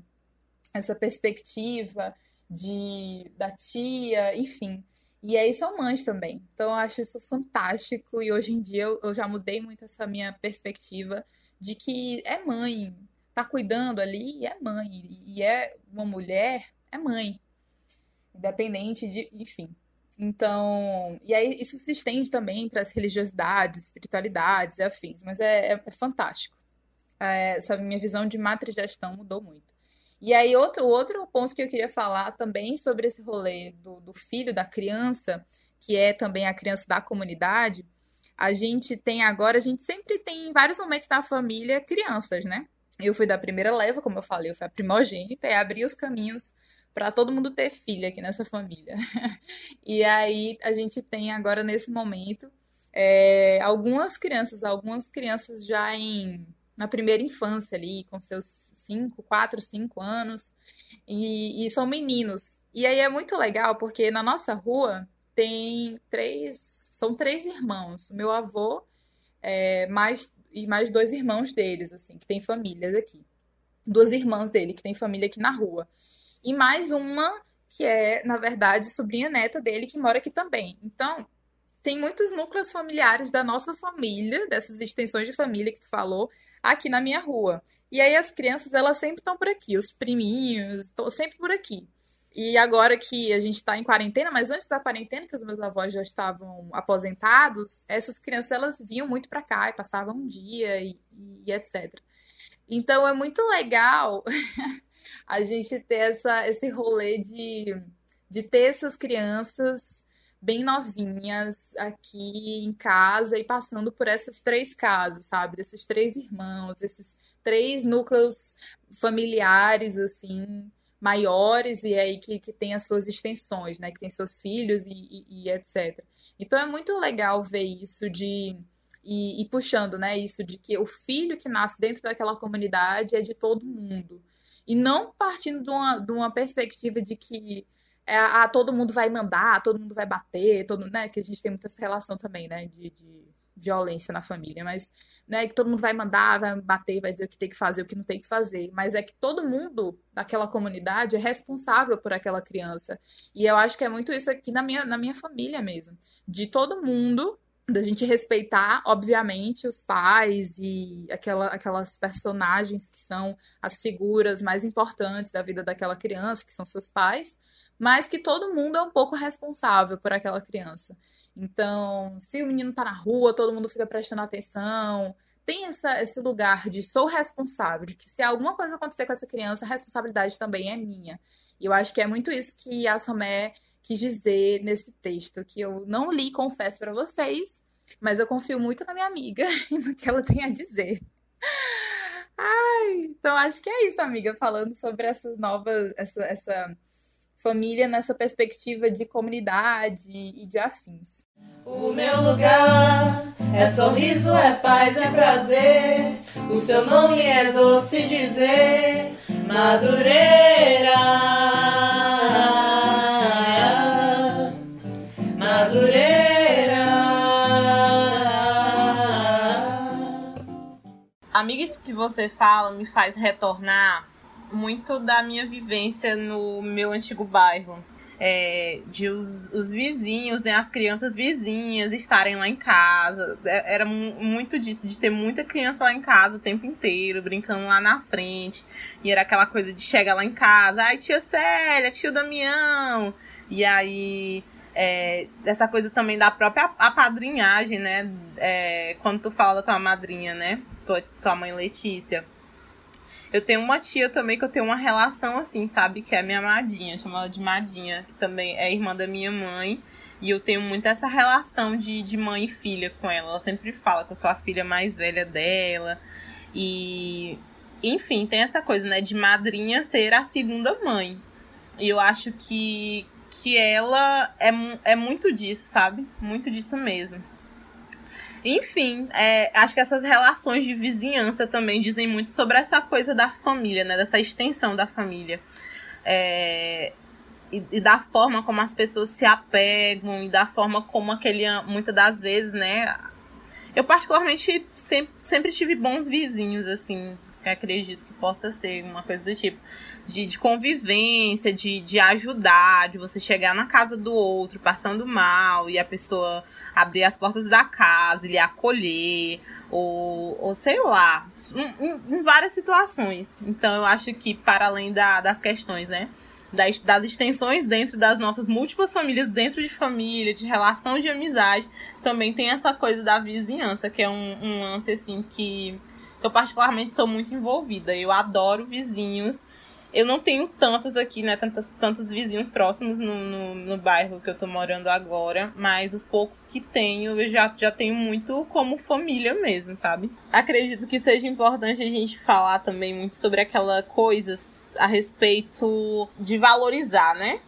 essa perspectiva de da tia, enfim. E aí são mães também. Então eu acho isso fantástico e hoje em dia eu, eu já mudei muito essa minha perspectiva de que é mãe, tá cuidando ali é mãe. E é uma mulher, é mãe. Independente de. Enfim. Então. E aí isso se estende também para as religiosidades, espiritualidades e afins. Mas é, é, é fantástico. É, essa minha visão de matrigestão mudou muito. E aí, outro, outro ponto que eu queria falar também sobre esse rolê do, do filho, da criança, que é também a criança da comunidade, a gente tem agora, a gente sempre tem em vários momentos da família crianças, né? Eu fui da primeira leva, como eu falei, eu fui a primogênita e abri os caminhos para todo mundo ter filha aqui nessa família. e aí a gente tem agora nesse momento é, algumas crianças, algumas crianças já em na primeira infância ali, com seus 5, 4, 5 anos, e, e são meninos. E aí é muito legal, porque na nossa rua tem três, são três irmãos. Meu avô, é, mais e mais dois irmãos deles, assim, que tem famílias aqui. Duas irmãs dele, que tem família aqui na rua. E mais uma que é, na verdade, sobrinha neta dele, que mora aqui também. Então, tem muitos núcleos familiares da nossa família, dessas extensões de família que tu falou, aqui na minha rua. E aí as crianças, elas sempre estão por aqui, os priminhos, estão sempre por aqui. E agora que a gente está em quarentena, mas antes da quarentena, que os meus avós já estavam aposentados, essas crianças elas vinham muito para cá e passavam um dia e, e, etc. Então é muito legal a gente ter essa, esse rolê de, de ter essas crianças bem novinhas aqui em casa e passando por essas três casas, sabe? Desses três irmãos, esses três núcleos familiares, assim, maiores e aí que, que tem as suas extensões, né? Que tem seus filhos e, e, e etc. Então é muito legal ver isso de. E, e, puxando, né? Isso de que o filho que nasce dentro daquela comunidade é de todo mundo. E não partindo de uma, de uma perspectiva de que é, ah, todo mundo vai mandar, todo mundo vai bater, todo, né? Que a gente tem muita essa relação também, né? De, de, violência na família, mas não é que todo mundo vai mandar, vai bater, vai dizer o que tem que fazer, o que não tem que fazer, mas é que todo mundo daquela comunidade é responsável por aquela criança. E eu acho que é muito isso aqui na minha, na minha família mesmo, de todo mundo da gente respeitar, obviamente, os pais e aquela, aquelas personagens que são as figuras mais importantes da vida daquela criança, que são seus pais, mas que todo mundo é um pouco responsável por aquela criança. Então, se o menino tá na rua, todo mundo fica prestando atenção. Tem essa, esse lugar de sou responsável, de que se alguma coisa acontecer com essa criança, a responsabilidade também é minha. E eu acho que é muito isso que a Somé quis dizer nesse texto, que eu não li, confesso para vocês, mas eu confio muito na minha amiga e no que ela tem a dizer. Ai, então acho que é isso, amiga, falando sobre essas novas, essa, essa família nessa perspectiva de comunidade e de afins. O meu lugar é sorriso, é paz, é prazer. O seu nome é doce dizer, Madureira. Amiga, isso que você fala me faz retornar muito da minha vivência no meu antigo bairro. É, de os, os vizinhos, né, as crianças vizinhas estarem lá em casa. É, era muito disso, de ter muita criança lá em casa o tempo inteiro, brincando lá na frente. E era aquela coisa de chegar lá em casa, ai, tia Célia, tio Damião. E aí é, essa coisa também da própria apadrinhagem, né? É, quando tu fala da tua madrinha, né? tua, tua mãe Letícia. Eu tenho uma tia também que eu tenho uma relação assim, sabe? Que é a minha Madinha, chamo ela de Madinha, que também é irmã da minha mãe. E eu tenho muito essa relação de, de mãe e filha com ela. Ela sempre fala que eu sou a filha mais velha dela. E, enfim, tem essa coisa, né? De madrinha ser a segunda mãe. E eu acho que, que ela é, é muito disso, sabe? Muito disso mesmo. Enfim, é, acho que essas relações de vizinhança também dizem muito sobre essa coisa da família, né? Dessa extensão da família. É, e, e, da forma como as pessoas se apegam e da forma como aquele, muitas das vezes, né? Eu particularmente sempre, sempre tive bons vizinhos, assim, acredito que possa ser uma coisa do tipo de, de convivência, de, de ajudar, de você chegar na casa do outro passando mal e a pessoa abrir as portas da casa, lhe acolher, ou, ou sei lá, em, em várias situações. Então eu acho que para além da, das questões, né? Das, das extensões dentro das nossas múltiplas famílias, dentro de família, de relação de amizade, também tem essa coisa da vizinhança, que é um, um lance assim que eu particularmente sou muito envolvida. Eu adoro vizinhos eu não tenho tantos aqui, né? Tantos, tantos vizinhos próximos no, no, no, bairro que eu tô morando agora. Mas os poucos que tenho, eu já, já tenho muito como família mesmo, sabe? Acredito que seja importante a gente falar também muito sobre aquela coisa a respeito de valorizar, né?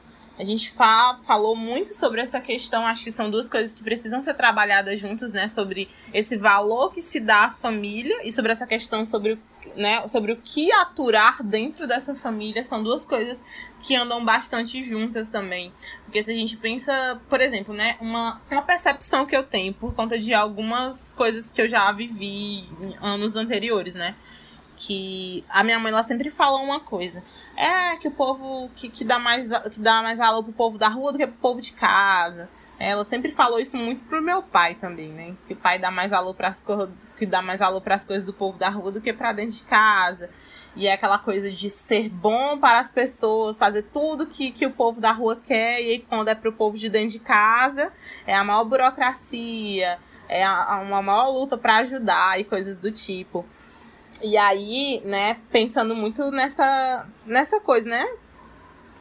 A gente fa falou muito sobre essa questão, acho que são duas coisas que precisam ser trabalhadas juntos, né? Sobre esse valor que se dá à família e sobre essa questão sobre né, sobre o que aturar dentro dessa família são duas coisas que andam bastante juntas também. Porque se a gente pensa, por exemplo, né, uma, uma percepção que eu tenho por conta de algumas coisas que eu já vivi em anos anteriores, né? Que a minha mãe ela sempre fala uma coisa. É que o povo que, que dá mais que dá mais valor pro povo da rua do que pro povo de casa. Ela sempre falou isso muito pro meu pai também, né? Que o pai dá mais valor para as que dá mais valor para as coisas do povo da rua do que para dentro de casa. E é aquela coisa de ser bom para as pessoas, fazer tudo que, que o povo da rua quer, e aí quando é para o povo de dentro de casa, é a maior burocracia, é a, uma maior luta para ajudar e coisas do tipo. E aí, né, pensando muito nessa, nessa coisa, né?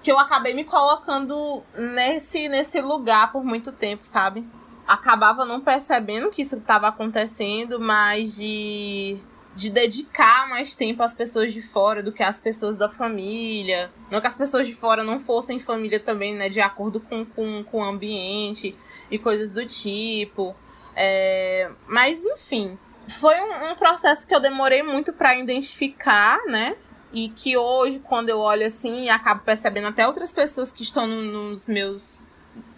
Que eu acabei me colocando nesse, nesse lugar por muito tempo, sabe? acabava não percebendo que isso estava acontecendo, mas de de dedicar mais tempo às pessoas de fora do que às pessoas da família. Não que as pessoas de fora não fossem família também, né? De acordo com, com, com o ambiente e coisas do tipo. É, mas, enfim, foi um, um, processo que eu demorei muito para identificar, né? E que hoje, quando eu olho assim, acabo percebendo até outras pessoas que estão no, nos meus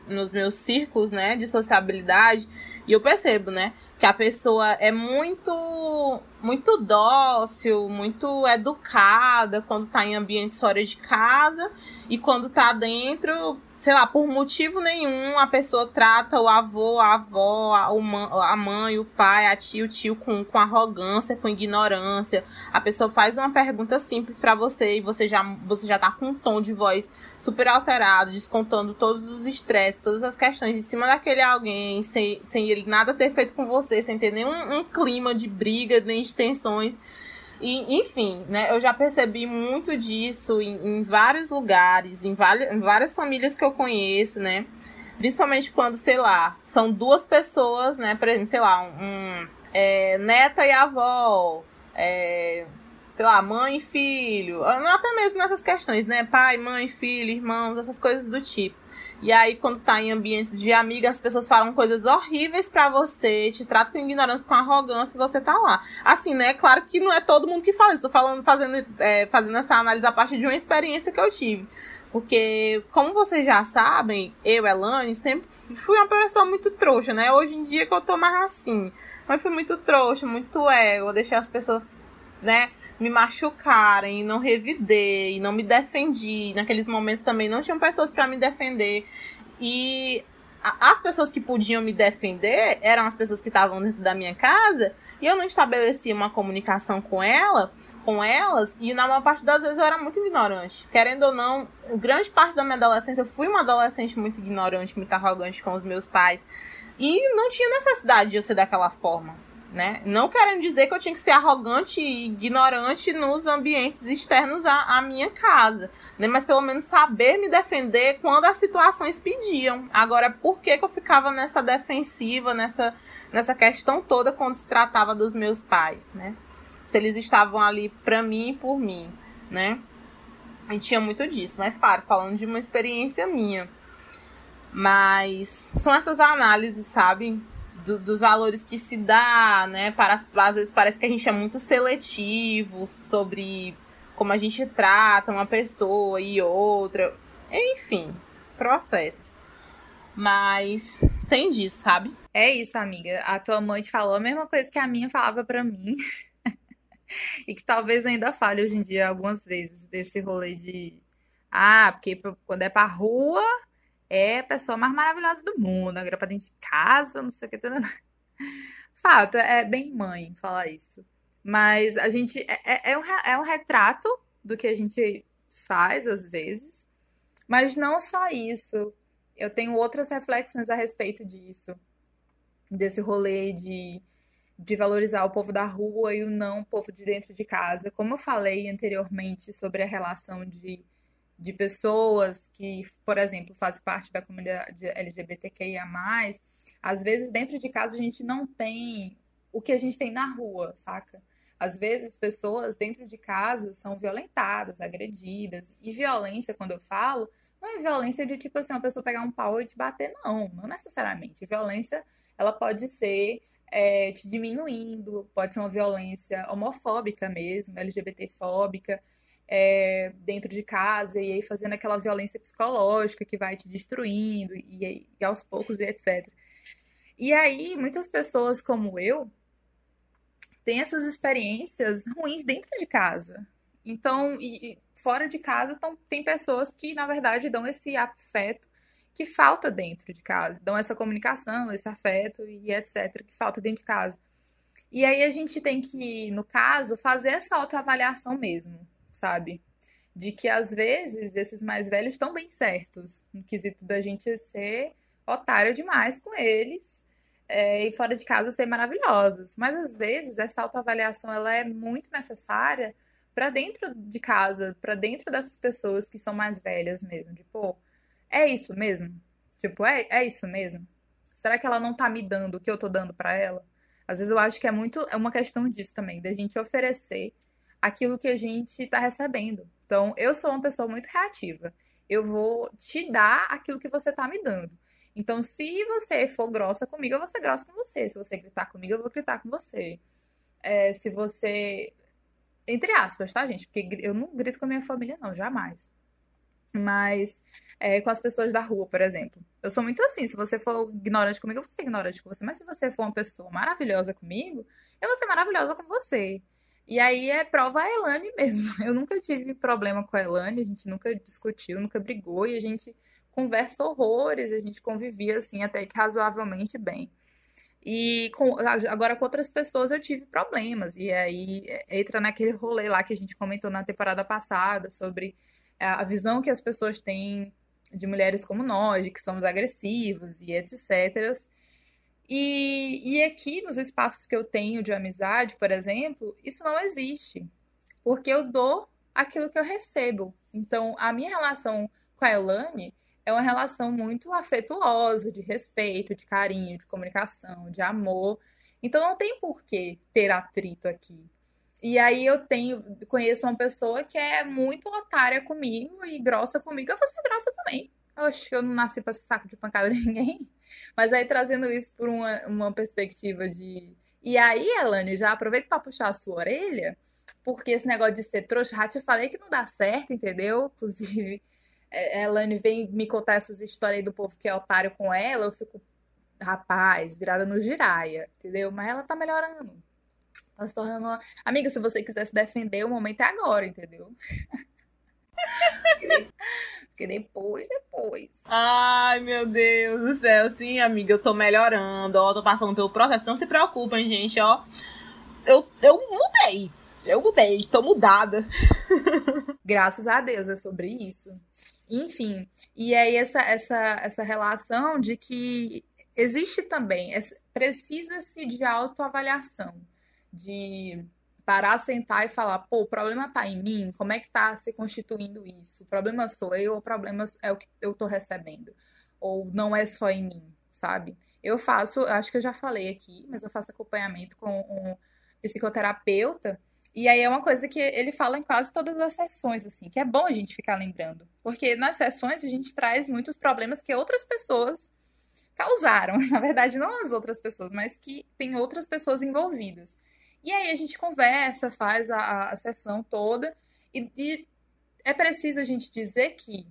nos meus círculos, né, de sociabilidade, e eu percebo, né, que a pessoa é muito muito dócil, muito educada quando tá em ambiente fora de casa e quando tá dentro sei lá, por motivo nenhum, a pessoa trata o avô, a avó, a, mãe, o pai, a tia, o tio com, com arrogância, com ignorância. A pessoa faz uma pergunta simples para você e você já, você já tá com um tom de voz super alterado, descontando todos os estresses, todas as questões em cima daquele alguém, sem, sem ele nada ter feito com você, sem ter nenhum um clima de briga, nem de tensões. E, enfim, né, eu já percebi muito disso em, em vários lugares, em, várias, em várias famílias que eu conheço, né? Principalmente quando, sei lá, são duas pessoas, né? Por exemplo, sei lá, um, um é, neta e avó, é, sei lá, mãe e filho, até mesmo nessas questões, né? Pai, mãe, filho, irmãos, essas coisas do tipo. E aí, quando tá em ambientes de amiga, as pessoas falam coisas horríveis para você, te tratam com ignorância, com arrogância, e você tá lá. Assim, né? Claro que não é todo mundo que fala isso. Tô falando, fazendo, é, fazendo essa análise a partir de uma experiência que eu tive. Porque, como vocês já sabem, eu, Elane, sempre fui uma pessoa muito trouxa, né? Hoje em dia que eu tô mais assim. Mas fui muito trouxa, muito ego, deixei as pessoas né, me machucarem, não revidei, não me defendi. Naqueles momentos também não tinham pessoas para me defender. E as pessoas que podiam me defender eram as pessoas que estavam dentro da minha casa e eu não estabelecia uma comunicação com ela, com elas, e na maior parte das vezes eu era muito ignorante. Querendo ou não, grande parte da minha adolescência eu fui uma adolescente muito ignorante, muito arrogante com os meus pais. E não tinha necessidade de eu ser daquela forma né? Não querendo dizer que eu tinha que ser arrogante e ignorante nos ambientes externos à, à minha casa, né? Mas pelo menos saber me defender quando as situações pediam. Agora, por que, que eu ficava nessa defensiva, nessa, nessa questão toda quando se tratava dos meus pais, né? Se eles estavam ali para mim e por mim, né? E tinha muito disso, mas claro, falando de uma experiência minha. Mas são essas análises, sabe? Do, dos valores que se dá, né? Para, às vezes parece que a gente é muito seletivo sobre como a gente trata uma pessoa e outra. Enfim, processos. Mas tem disso, sabe? É isso, amiga. A tua mãe te falou a mesma coisa que a minha falava para mim. e que talvez ainda fale hoje em dia algumas vezes desse rolê de ah, porque quando é pra rua, é a pessoa mais maravilhosa do mundo, agora pra dentro de casa, não sei o que. Fato, é bem mãe falar isso. Mas a gente. É, é, é, um, é um retrato do que a gente faz às vezes. Mas não só isso. Eu tenho outras reflexões a respeito disso. Desse rolê de, de valorizar o povo da rua e o não o povo de dentro de casa. Como eu falei anteriormente sobre a relação de de pessoas que, por exemplo, fazem parte da comunidade LGBTQIA+, às vezes dentro de casa a gente não tem o que a gente tem na rua, saca? Às vezes pessoas dentro de casa são violentadas, agredidas, e violência, quando eu falo, não é violência de tipo assim, uma pessoa pegar um pau e te bater, não, não necessariamente. Violência, ela pode ser é, te diminuindo, pode ser uma violência homofóbica mesmo, LGBTfóbica, é, dentro de casa e aí fazendo aquela violência psicológica que vai te destruindo e, e aos poucos e etc. E aí, muitas pessoas como eu têm essas experiências ruins dentro de casa. Então, e, e fora de casa, então, tem pessoas que, na verdade, dão esse afeto que falta dentro de casa, dão essa comunicação, esse afeto e etc., que falta dentro de casa. E aí a gente tem que, no caso, fazer essa autoavaliação mesmo sabe? De que às vezes esses mais velhos estão bem certos, no quesito da gente ser otário demais com eles é, e fora de casa ser maravilhosos. Mas às vezes essa autoavaliação ela é muito necessária para dentro de casa, para dentro dessas pessoas que são mais velhas mesmo. Tipo, é isso mesmo? Tipo, é, é isso mesmo? Será que ela não tá me dando o que eu tô dando para ela? Às vezes eu acho que é muito é uma questão disso também, da gente oferecer aquilo que a gente está recebendo. Então, eu sou uma pessoa muito reativa. Eu vou te dar aquilo que você está me dando. Então, se você for grossa comigo, eu vou ser grossa com você. Se você gritar comigo, eu vou gritar com você. É, se você. Entre aspas, tá, gente? Porque eu não grito com a minha família, não, jamais. Mas é, com as pessoas da rua, por exemplo. Eu sou muito assim, se você for ignorante comigo, eu vou ser ignorante com você. Mas se você for uma pessoa maravilhosa comigo, eu vou ser maravilhosa com você. E aí é prova a Elane mesmo. Eu nunca tive problema com a Elane, a gente nunca discutiu, nunca brigou e a gente conversa horrores, a gente convivia assim até que razoavelmente bem. E com, agora com outras pessoas eu tive problemas. E aí é, entra naquele rolê lá que a gente comentou na temporada passada sobre a visão que as pessoas têm de mulheres como nós, de que somos agressivos e etc. E, e aqui nos espaços que eu tenho de amizade, por exemplo, isso não existe. Porque eu dou aquilo que eu recebo. Então, a minha relação com a Elane é uma relação muito afetuosa, de respeito, de carinho, de comunicação, de amor. Então não tem por que ter atrito aqui. E aí eu tenho, conheço uma pessoa que é muito otária comigo e grossa comigo. Eu vou ser grossa também. Oxe, eu não nasci para saco de pancada de ninguém. Mas aí trazendo isso por uma, uma perspectiva de. E aí, Elane, já aproveito para puxar a sua orelha, porque esse negócio de ser trouxa, já te falei que não dá certo, entendeu? Inclusive, é, Elane vem me contar essas histórias aí do povo que é otário com ela, eu fico, rapaz, virada no giraia, entendeu? Mas ela tá melhorando. Tá se tornando uma. Amiga, se você quiser se defender, o momento é agora, entendeu? Porque depois, depois. Ai, meu Deus do céu. Sim, amiga, eu tô melhorando, ó. Tô passando pelo processo. Não se preocupem, gente, ó. Eu, eu mudei. Eu mudei, tô mudada. Graças a Deus, é sobre isso. Enfim, e aí essa, essa, essa relação de que existe também, precisa-se de autoavaliação, de parar, sentar e falar, pô, o problema tá em mim, como é que tá se constituindo isso? O problema sou eu, o problema é o que eu tô recebendo, ou não é só em mim, sabe? Eu faço, acho que eu já falei aqui, mas eu faço acompanhamento com um psicoterapeuta e aí é uma coisa que ele fala em quase todas as sessões, assim, que é bom a gente ficar lembrando. Porque nas sessões a gente traz muitos problemas que outras pessoas causaram. Na verdade, não as outras pessoas, mas que tem outras pessoas envolvidas. E aí a gente conversa, faz a, a sessão toda. E, é preciso a gente dizer que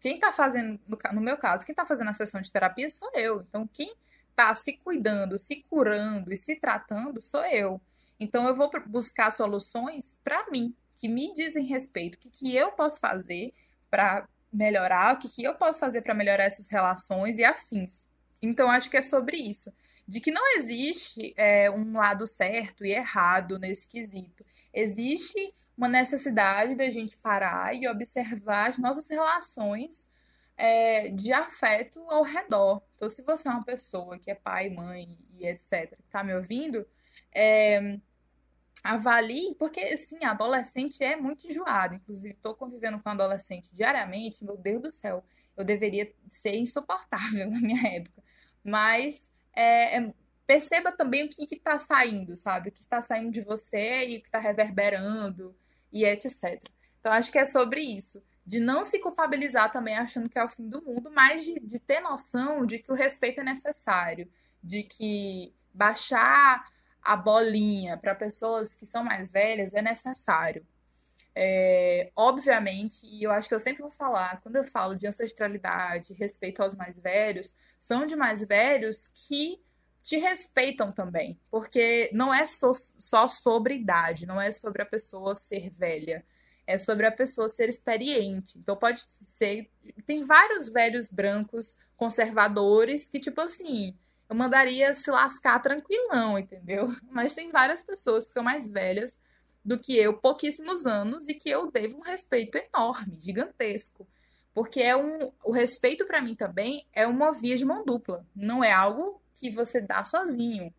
quem está fazendo, no, no, meu caso, quem está fazendo a sessão de terapia sou eu. Então, quem está se cuidando, se curando e se tratando sou eu. Então eu vou buscar soluções para mim, que me dizem respeito, o que, que eu posso fazer para melhorar, o que, que eu posso fazer para melhorar essas relações e afins. Então, acho que é sobre isso. De que não existe é, um lado certo e errado nesse quesito. Existe uma necessidade da gente parar e observar as nossas relações é, de afeto ao redor. Então, se você é uma pessoa que é pai, mãe e etc., tá me ouvindo, é, avalie, porque sim, adolescente é muito enjoado. Inclusive, estou convivendo com adolescente diariamente, meu Deus do céu, eu deveria ser insuportável na minha época. Mas é, é, perceba também o que está saindo, sabe? O que está saindo de você e o que está reverberando e etc. Então, acho que é sobre isso. De não se culpabilizar também achando que é o fim do mundo, mas de, de ter noção de que o respeito é necessário, de que baixar a bolinha para pessoas que são mais velhas é necessário. É, obviamente, e eu acho que eu sempre vou falar, quando eu falo de ancestralidade, respeito aos mais velhos, são de mais velhos que te respeitam também, porque não é só, só sobre idade, não é sobre a pessoa ser velha, é sobre a pessoa ser experiente. Então pode ser, tem vários velhos brancos conservadores que tipo assim, eu mandaria se lascar tranquilão, entendeu? Mas tem várias pessoas que são mais velhas do que eu, pouquíssimos anos, e que eu devo um respeito enorme, gigantesco. Porque é um, o respeito para mim também é uma via de mão dupla. Não é algo que você dá sozinho,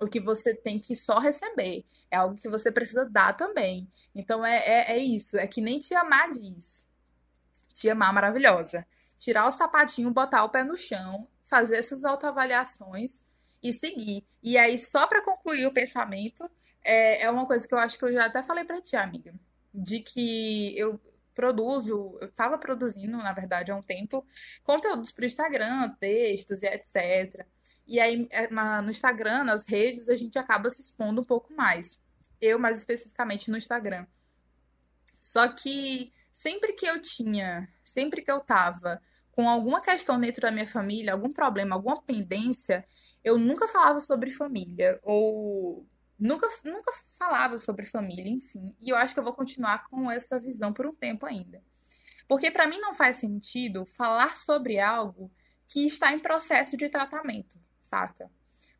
o que você tem que só receber. É algo que você precisa dar também. Então é, é, é isso. É que nem te amar diz. Te amar maravilhosa. Tirar o sapatinho, botar o pé no chão fazer essas autoavaliações e seguir. E aí, só para concluir o pensamento, é, é uma coisa que eu acho que eu já até falei para ti, amiga, de que eu produzo, eu estava produzindo, na verdade, há um tempo, conteúdos para o Instagram, textos e etc. E aí, é, na, no Instagram, nas redes, a gente acaba se expondo um pouco mais. Eu, mais especificamente, no Instagram. Só que sempre que eu tinha, sempre que eu tava com alguma questão dentro da minha família, algum problema, alguma pendência, eu nunca falava sobre família ou nunca, nunca falava sobre família, enfim. E eu acho que eu vou continuar com essa visão por um tempo ainda. Porque para mim não faz sentido falar sobre algo que está em processo de tratamento, saca?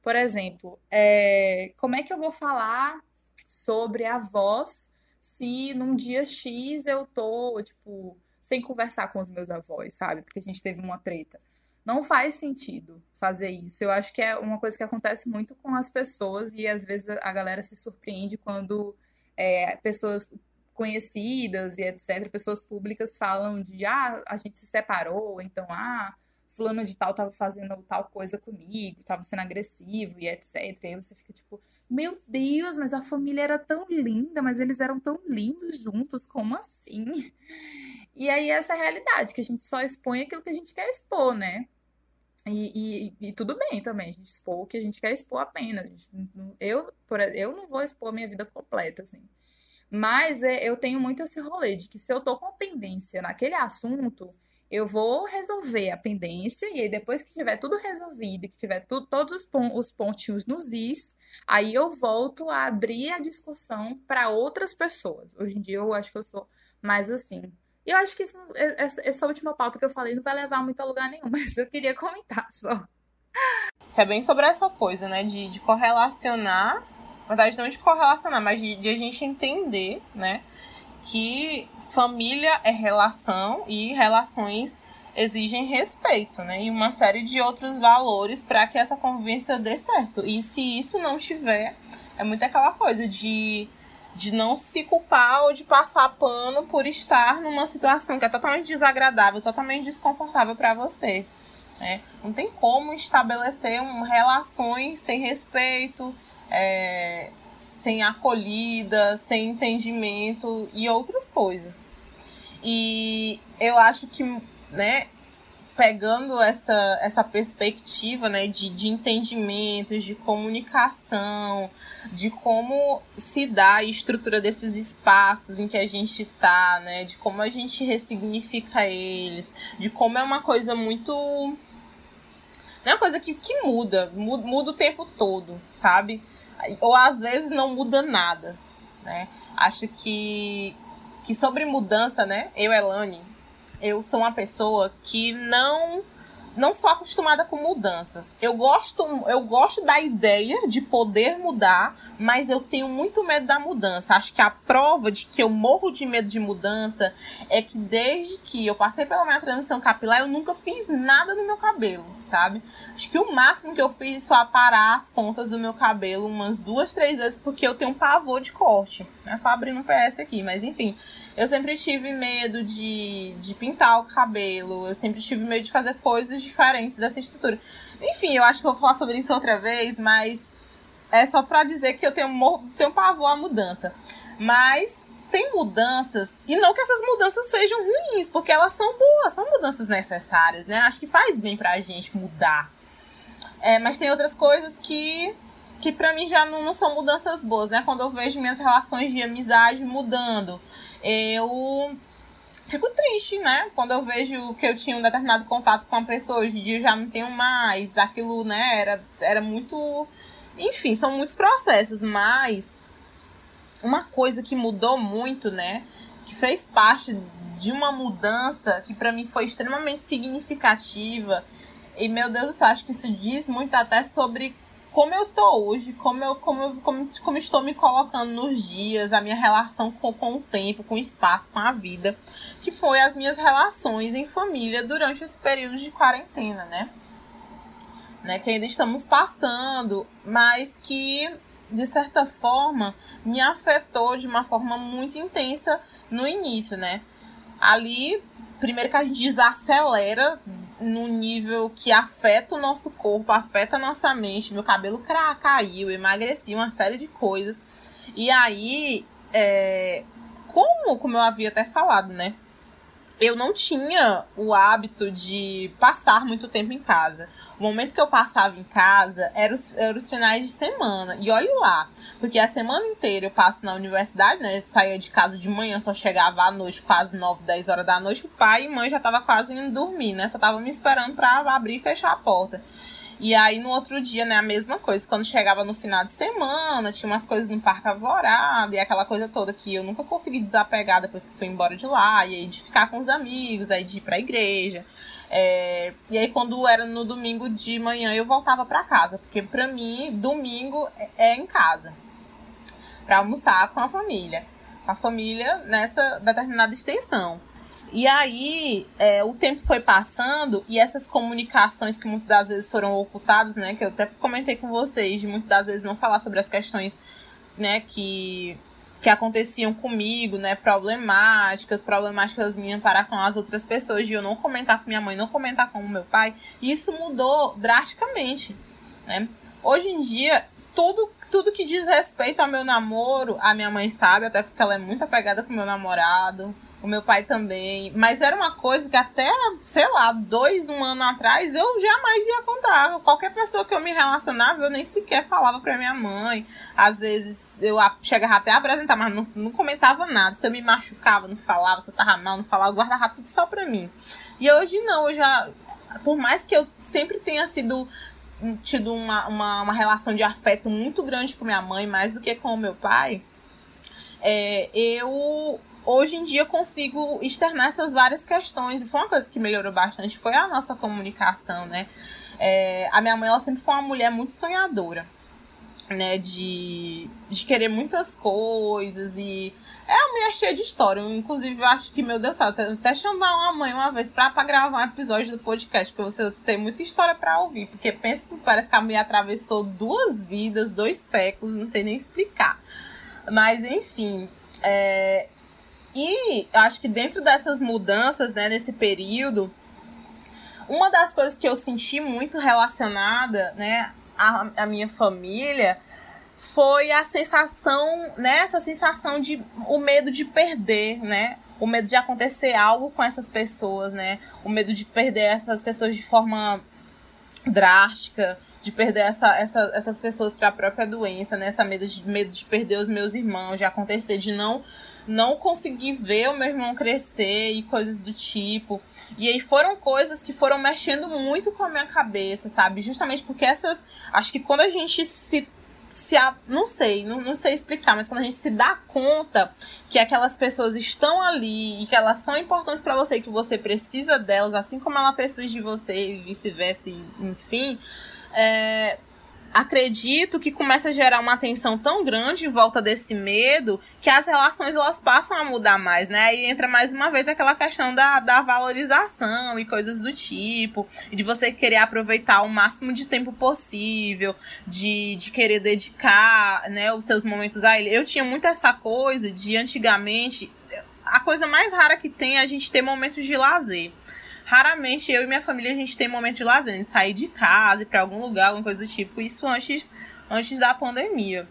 Por exemplo, é, como é que eu vou falar sobre a voz se num dia X eu tô, tipo, sem conversar com os meus avós, sabe? Porque a gente teve uma treta. Não faz sentido fazer isso. Eu acho que é uma coisa que acontece muito com as pessoas e às vezes a galera se surpreende quando é, pessoas conhecidas e etc., pessoas públicas falam de ah, a gente se separou, então ah, fulano de tal tava fazendo tal coisa comigo, tava sendo agressivo e etc. E aí você fica tipo, meu Deus, mas a família era tão linda, mas eles eram tão lindos juntos, como assim? E aí essa é a realidade, que a gente só expõe aquilo que a gente quer expor, né? E, e, e, tudo bem também, a gente expor o que a gente quer expor apenas. Eu, por, eu não vou expor a minha vida completa, assim. Mas é, eu tenho muito esse rolê de que se eu tô com pendência naquele assunto, eu vou resolver a pendência, e aí depois que tiver tudo resolvido, que tiver tu, todos os, pon os pontinhos nos is, aí eu volto a abrir a discussão para outras pessoas. Hoje em dia eu acho que eu sou mais assim. E eu acho que isso, essa última pauta que eu falei não vai levar muito a lugar nenhum, mas eu queria comentar só. É bem sobre essa coisa, né? De, de correlacionar, na verdade, não de correlacionar, mas de, de a gente entender, né? Que família é relação e relações exigem respeito, né? E uma série de outros valores para que essa convivência dê certo. E se isso não tiver, é muito aquela coisa de de não se culpar ou de passar pano por estar numa situação que é totalmente desagradável, totalmente desconfortável para você. Né? Não tem como estabelecer um, relações sem respeito, é, sem acolhida, sem entendimento e outras coisas. E eu acho que né, pegando essa, essa perspectiva né, de, de entendimentos, de comunicação, de como se dá a estrutura desses espaços em que a gente está, né, de como a gente ressignifica eles, de como é uma coisa muito. É uma coisa que, que muda, muda, muda o tempo todo, sabe? Ou às vezes não muda nada. Né? Acho que, que sobre mudança, né? Eu, Elane, eu sou uma pessoa que não não sou acostumada com mudanças. Eu gosto, eu gosto da ideia de poder mudar, mas eu tenho muito medo da mudança. Acho que a prova de que eu morro de medo de mudança é que desde que eu passei pela minha transição capilar, eu nunca fiz nada no meu cabelo, sabe? Acho que o máximo que eu fiz foi aparar as pontas do meu cabelo umas duas, três vezes, porque eu tenho um pavor de corte. É só abrir um PS aqui, mas enfim. Eu sempre tive medo de, de pintar o cabelo, eu sempre tive medo de fazer coisas diferentes dessa estrutura. Enfim, eu acho que vou falar sobre isso outra vez, mas é só para dizer que eu tenho, tenho pavor à mudança. Mas tem mudanças, e não que essas mudanças sejam ruins, porque elas são boas, são mudanças necessárias, né? Acho que faz bem pra gente mudar. É, mas tem outras coisas que que para mim já não, não, são mudanças boas, né? Quando eu vejo minhas relações de amizade mudando, eu fico triste, né? Quando eu vejo que eu tinha um determinado contato com uma pessoa, hoje em dia já não tenho mais, aquilo, né, era, era muito. Enfim, são muitos processos, mas uma coisa que mudou muito, né? Que fez parte de uma mudança que para mim foi extremamente significativa. E meu Deus do céu, acho que isso diz muito até sobre como eu tô hoje, como eu, como, eu, como, como estou me colocando nos dias, a minha relação com, com o tempo, com o espaço, com a vida, que foi as minhas relações em família durante esse período de quarentena, né? né? Que ainda estamos passando, mas que, de certa forma, me afetou de uma forma muito intensa no início, né? Ali, primeiro que a gente desacelera num nível que afeta o nosso corpo, afeta a nossa mente. Meu cabelo caiu, emagreci, uma série de coisas. E aí, é, como, como eu havia até falado, né? eu não tinha o hábito de passar muito tempo em casa. O momento que eu passava em casa era os, era os finais de semana. E olhe lá, porque a semana inteira eu passo na universidade, né? Eu saía de casa de manhã, só chegava à noite, quase 9, 10 horas da noite. O pai e mãe já tava quase indo dormir, né? Só tava me esperando pra abrir e fechar a porta. E aí no outro dia, né, a mesma coisa. Quando chegava no final de semana, tinha umas coisas no Parque Alvorada e aquela coisa toda que eu nunca consegui desapegar depois que fui embora de lá. E aí de ficar com os amigos, aí de ir pra igreja. É, e aí quando era no domingo de manhã eu voltava para casa, porque para mim domingo é, é em casa. para almoçar com a família. Com a família nessa determinada extensão. E aí, é, o tempo foi passando e essas comunicações que muitas das vezes foram ocultadas, né? Que eu até comentei com vocês, de muitas das vezes não falar sobre as questões, né, que, que aconteciam comigo, né? Problemáticas, problemáticas minhas para com as outras pessoas, de eu não comentar com minha mãe, não comentar com o meu pai. Isso mudou drasticamente, né? Hoje em dia, tudo, tudo que diz respeito ao meu namoro, a minha mãe sabe, até porque ela é muito apegada com meu namorado o meu pai também. Mas era uma coisa que até, sei lá, dois, um ano atrás, eu jamais ia contar. Qualquer pessoa que eu me relacionava, eu nem sequer falava pra minha mãe. Às vezes eu chegava até a apresentar, mas não, não comentava nada. Se eu me machucava, não falava. Se eu tava mal, não falava. Eu guardava tudo só pra mim. E hoje não, eu já. Por mais que eu sempre tenha sido tido uma, uma, uma relação de afeto muito grande com minha mãe, mais do que com o meu pai, é, eu hoje em dia consigo externar essas várias questões. E foi uma coisa que melhorou bastante, foi a nossa comunicação, né? É, a minha mãe, ela sempre foi uma mulher muito sonhadora, né? De, de querer muitas coisas e... É uma mulher cheia de história. Inclusive, eu acho que, meu Deus do céu, até chamar uma mãe uma vez pra, pra gravar um episódio do podcast, porque você tem muita história pra ouvir. Porque pensa, parece que a mulher atravessou duas vidas, dois séculos, não sei nem explicar. Mas, enfim, é, e acho que dentro dessas mudanças, né, nesse período, uma das coisas que eu senti muito relacionada, né, à, à minha família foi a sensação, né, essa sensação de o medo de perder, né? O medo de acontecer algo com essas pessoas, né? O medo de perder essas pessoas de forma drástica, de perder essa, essa, essas pessoas para a própria doença, né? Essa medo de, medo de perder os meus irmãos, de acontecer, de não não conseguir ver o meu irmão crescer e coisas do tipo. E aí foram coisas que foram mexendo muito com a minha cabeça, sabe? Justamente porque essas. Acho que quando a gente se se a, não sei, não, não sei explicar, mas quando a gente se dá conta que aquelas pessoas estão ali e que elas são importantes para você, que você precisa delas, assim como ela precisa de você e vice-versa, enfim, é, acredito que começa a gerar uma tensão tão grande em volta desse medo que as relações elas passam a mudar mais, né? Aí entra mais uma vez aquela questão da, da valorização e coisas do tipo, de você querer aproveitar o máximo de tempo possível, de, de querer dedicar, né, os seus momentos a ele. Eu tinha muito essa coisa de antigamente a coisa mais rara que tem é a gente ter momentos de lazer raramente eu e minha família a gente tem momento de lazer, de sair de casa, ir pra algum lugar, alguma coisa do tipo. Isso antes, antes da pandemia.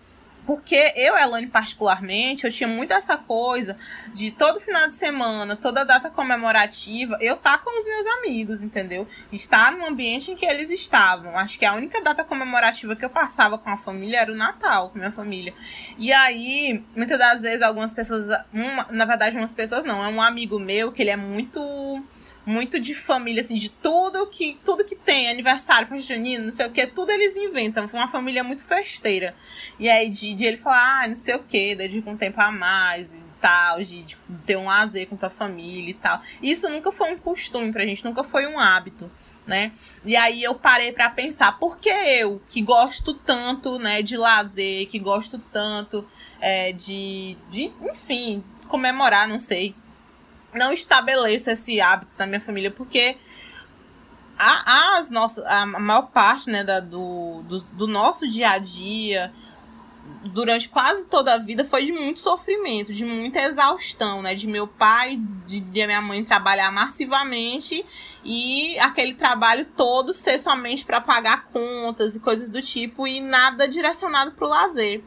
Porque eu, Elane, particularmente, eu tinha muito essa coisa de todo final de semana, toda data comemorativa, eu estar tá com os meus amigos, entendeu? Estar no ambiente em que eles estavam. Acho que a única data comemorativa que eu passava com a família era o Natal, com a minha família. E aí, muitas das vezes, algumas pessoas, uma, na verdade, umas pessoas não, é um amigo meu que ele é muito muito de família, assim, de tudo que tudo que tem, aniversário, festa junina, não sei o que, tudo eles inventam. Foi uma família muito festeira. E aí, de, de ele falar, ah, não sei o que, dedica um tempo a mais e tal, de, de ter um lazer com tua família e tal. Isso nunca foi um costume pra gente, nunca foi um hábito. Né? E aí eu parei para pensar, por que eu, que gosto tanto, né, de lazer, que gosto tanto é, de, de, enfim, comemorar, não sei, não estabeleço esse hábito na minha família, porque a, as nossas, a maior parte né, da, do, do, do nosso dia a dia, durante quase toda a vida, foi de muito sofrimento, de muita exaustão, né? De meu pai, de, de minha mãe trabalhar massivamente e aquele trabalho todo ser somente para pagar contas e coisas do tipo e nada direcionado para o lazer.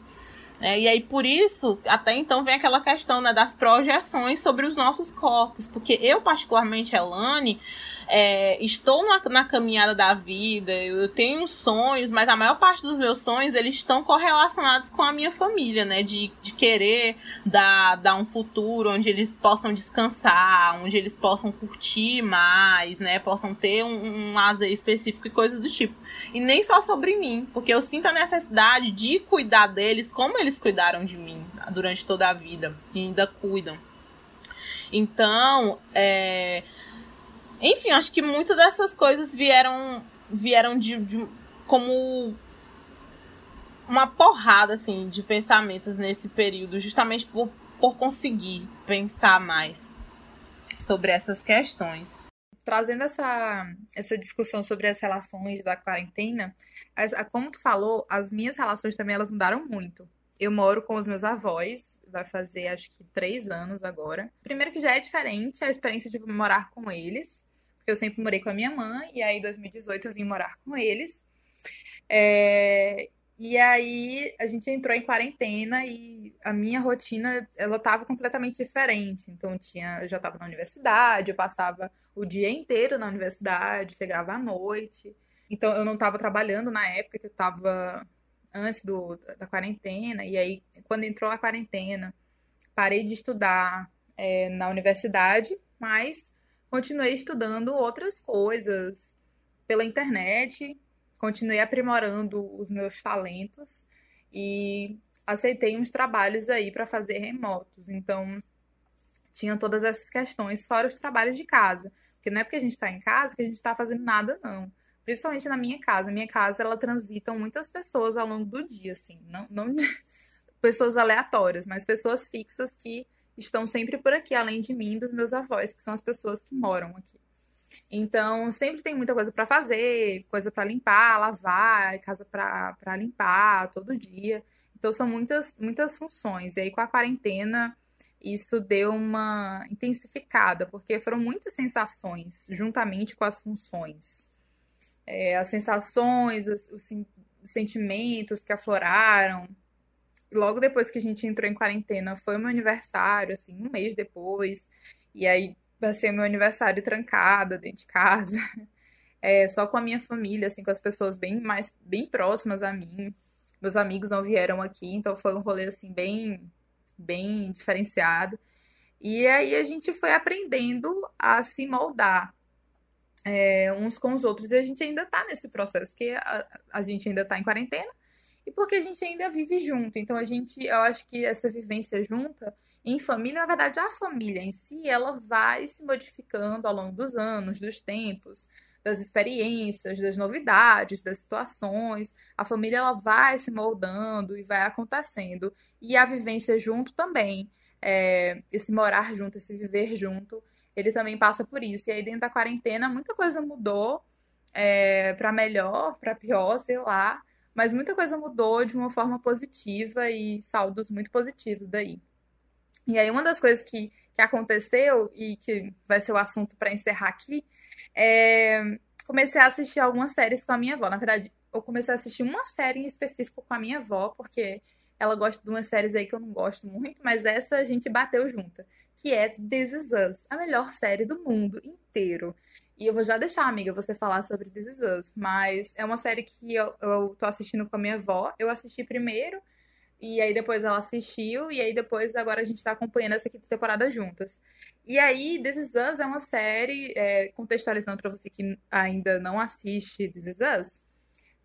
É, e aí, por isso, até então vem aquela questão né, das projeções sobre os nossos corpos. Porque eu, particularmente, Elane, é, estou na, na, caminhada da vida, eu tenho sonhos, mas a maior parte dos meus sonhos, eles estão correlacionados com a minha família, né? De, de querer dar, dar um futuro onde eles possam descansar, onde eles possam curtir mais, né? Possam ter um, um lazer específico e coisas do tipo. E nem só sobre mim, porque eu sinto a necessidade de cuidar deles como eles cuidaram de mim durante toda a vida e ainda cuidam. Então, é... enfim, acho que muitas dessas coisas vieram vieram de, de como uma porrada assim de pensamentos nesse período, justamente por, por conseguir pensar mais sobre essas questões trazendo essa, essa discussão sobre as relações da quarentena, as, como tu falou, as minhas relações também elas mudaram muito. Eu moro com os meus avós, vai fazer acho que três anos agora. Primeiro que já é diferente a experiência de morar com eles, porque eu sempre morei com a minha mãe, e aí em 2018 eu vim morar com eles. É, e aí a gente entrou em quarentena e a minha rotina ela estava completamente diferente. Então tinha, eu já estava na universidade, eu passava o dia inteiro na universidade, chegava à noite. Então eu não estava trabalhando na época que eu estava antes do, da quarentena. E aí quando entrou a quarentena, parei de estudar é, na universidade, mas continuei estudando outras coisas pela internet continuei aprimorando os meus talentos e aceitei uns trabalhos aí para fazer remotos. Então, tinha todas essas questões, fora os trabalhos de casa. Porque não é porque a gente está em casa que a gente está fazendo nada, não. Principalmente na minha casa. Minha casa, ela transitam muitas pessoas ao longo do dia, assim. Não, não pessoas aleatórias, mas pessoas fixas que estão sempre por aqui, além de mim e dos meus avós, que são as pessoas que moram aqui. Então, sempre tem muita coisa para fazer, coisa para limpar, lavar, casa para limpar todo dia. Então, são muitas, muitas funções. E aí, com a quarentena, isso deu uma intensificada, porque foram muitas sensações, juntamente com as funções. É, as sensações, os, os, os sentimentos que afloraram. Logo depois que a gente entrou em quarentena, foi meu aniversário, assim, um mês depois. E aí passei meu aniversário trancada dentro de casa, é, só com a minha família, assim, com as pessoas bem mais, bem próximas a mim. Meus amigos não vieram aqui, então foi um rolê, assim, bem, bem diferenciado. E aí a gente foi aprendendo a se moldar é, uns com os outros. E a gente ainda tá nesse processo, porque a, a gente ainda tá em quarentena e porque a gente ainda vive junto. Então a gente, eu acho que essa vivência junta em família, na verdade, a família em si, ela vai se modificando ao longo dos anos, dos tempos, das experiências, das novidades, das situações. A família ela vai se moldando e vai acontecendo. E a vivência junto também. É, esse morar junto, esse viver junto, ele também passa por isso. E aí, dentro da quarentena, muita coisa mudou é, para melhor, para pior, sei lá. Mas muita coisa mudou de uma forma positiva e saldos muito positivos daí. E aí, uma das coisas que, que aconteceu, e que vai ser o assunto para encerrar aqui, é comecei a assistir algumas séries com a minha avó. Na verdade, eu comecei a assistir uma série em específico com a minha avó, porque ela gosta de umas séries aí que eu não gosto muito, mas essa a gente bateu junta, que é This Is Us, a melhor série do mundo inteiro. E eu vou já deixar, amiga, você falar sobre This Is Us, mas é uma série que eu, eu tô assistindo com a minha avó. Eu assisti primeiro, e aí depois ela assistiu, e aí depois agora a gente tá acompanhando essa quinta temporada juntas. E aí, This Is Us é uma série, é, contextualizando para você que ainda não assiste This Is Us,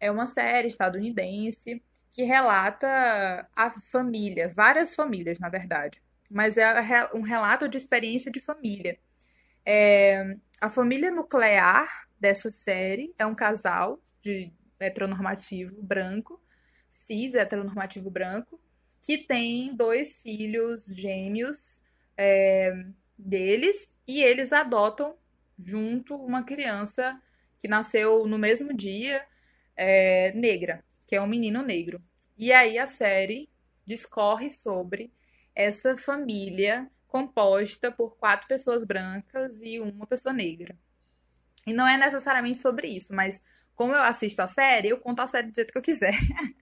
é uma série estadunidense que relata a família, várias famílias, na verdade. Mas é um relato de experiência de família. É, a família nuclear dessa série é um casal de heteronormativo branco cis, heteronormativo branco, que tem dois filhos gêmeos é, deles e eles adotam junto uma criança que nasceu no mesmo dia, é, negra, que é um menino negro. E aí a série discorre sobre essa família composta por quatro pessoas brancas e uma pessoa negra. E não é necessariamente sobre isso, mas como eu assisto a série, eu conto a série do jeito que eu quiser.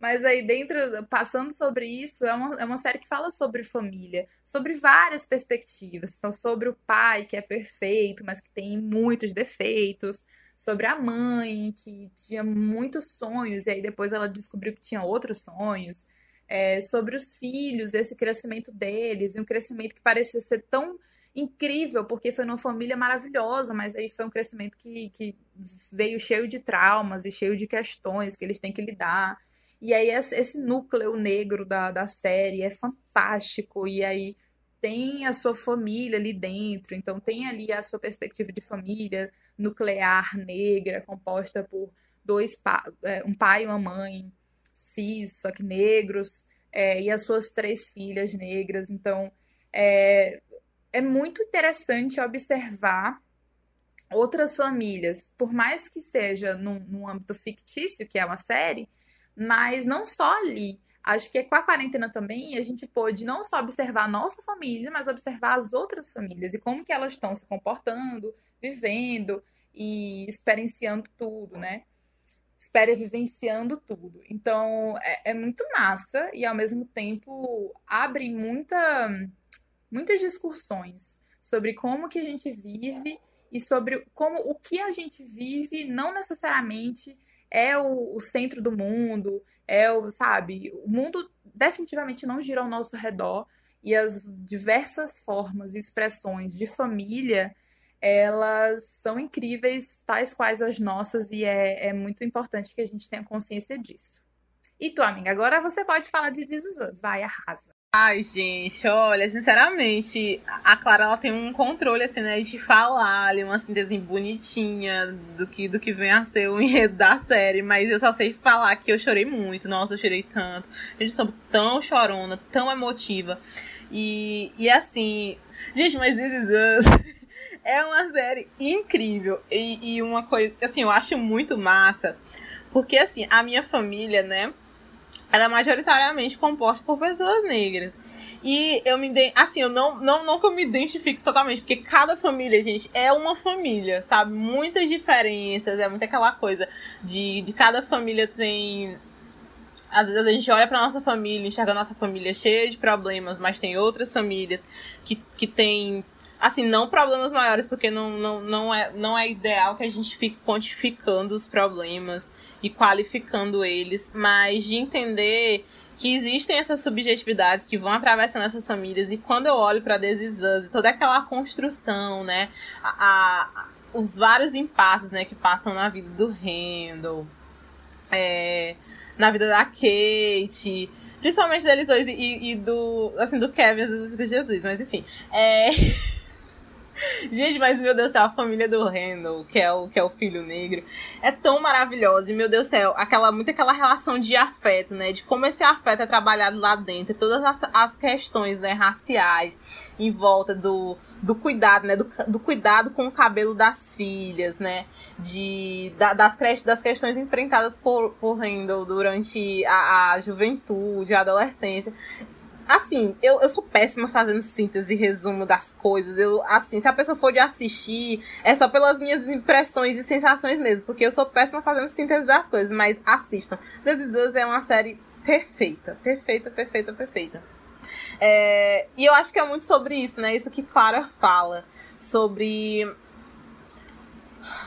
Mas aí dentro, passando sobre isso, é uma, é uma série que fala sobre família, sobre várias perspectivas. Então, sobre o pai, que é perfeito, mas que tem muitos defeitos. Sobre a mãe, que tinha muitos sonhos, e aí depois ela descobriu que tinha outros sonhos. É, sobre os filhos, esse crescimento deles, e um crescimento que parecia ser tão incrível, porque foi numa família maravilhosa, mas aí foi um crescimento que, que veio cheio de traumas e cheio de questões que eles têm que lidar. E aí esse núcleo negro da, da série é fantástico, e aí tem a sua família ali dentro, então tem ali a sua perspectiva de família nuclear negra, composta por dois pa é, um pai e uma mãe cis, só que negros, é, e as suas três filhas negras. Então é, é muito interessante observar outras famílias, por mais que seja num, num âmbito fictício, que é uma série, mas não só ali. Acho que com a quarentena também a gente pôde não só observar a nossa família, mas observar as outras famílias e como que elas estão se comportando, vivendo e experienciando tudo, né? Espera vivenciando tudo. Então é, é muito massa e ao mesmo tempo abre muita, muitas discussões sobre como que a gente vive e sobre como o que a gente vive não necessariamente é o, o, centro do mundo, é o, sabe, o mundo definitivamente não gira ao nosso redor e as diversas formas e expressões de família elas são incríveis, tais quais as nossas, e é, é muito importante que a gente tenha consciência disso. E tu, amiga, agora você pode falar de This Vai, arrasa. Ai, gente, olha, sinceramente, a Clara ela tem um controle assim, né, de falar ali uma síntese bonitinha do que do que vem a ser o enredo da série, mas eu só sei falar que eu chorei muito. Nossa, eu chorei tanto. Gente sou tão chorona, tão emotiva. E, e assim, gente, mas This Is Us é uma série incrível e, e uma coisa, assim, eu acho muito massa, porque assim, a minha família, né, ela é majoritariamente composta por pessoas negras. E eu me assim, eu não, não, não que eu me identifique totalmente, porque cada família, gente, é uma família, sabe? Muitas diferenças, é muito aquela coisa de, de cada família tem. Às vezes a gente olha pra nossa família, enxerga a nossa família cheia de problemas, mas tem outras famílias que, que tem assim, não problemas maiores, porque não, não, não, é, não é ideal que a gente fique quantificando os problemas e qualificando eles, mas de entender que existem essas subjetividades que vão atravessando essas famílias e quando eu olho para This e toda aquela construção, né, a, a, os vários impasses, né, que passam na vida do Randall, é, na vida da Kate, principalmente deles dois e, e, do, assim, do Kevin, vezes fica Jesus, mas enfim, é... Gente, mas meu Deus do céu, a família do Randall, que é o, que é o filho negro, é tão maravilhosa. E meu Deus do céu, aquela, muito aquela relação de afeto, né? De como esse afeto é trabalhado lá dentro. Todas as, as questões né, raciais em volta do, do cuidado, né? Do, do cuidado com o cabelo das filhas, né? De, da, das, das questões enfrentadas por, por Randall durante a, a juventude, a adolescência. Assim, eu, eu sou péssima fazendo síntese e resumo das coisas. Eu, assim, se a pessoa for de assistir, é só pelas minhas impressões e sensações mesmo. Porque eu sou péssima fazendo síntese das coisas. Mas assistam. This Is Us é uma série perfeita. Perfeita, perfeita, perfeita. É, e eu acho que é muito sobre isso, né? Isso que Clara fala. Sobre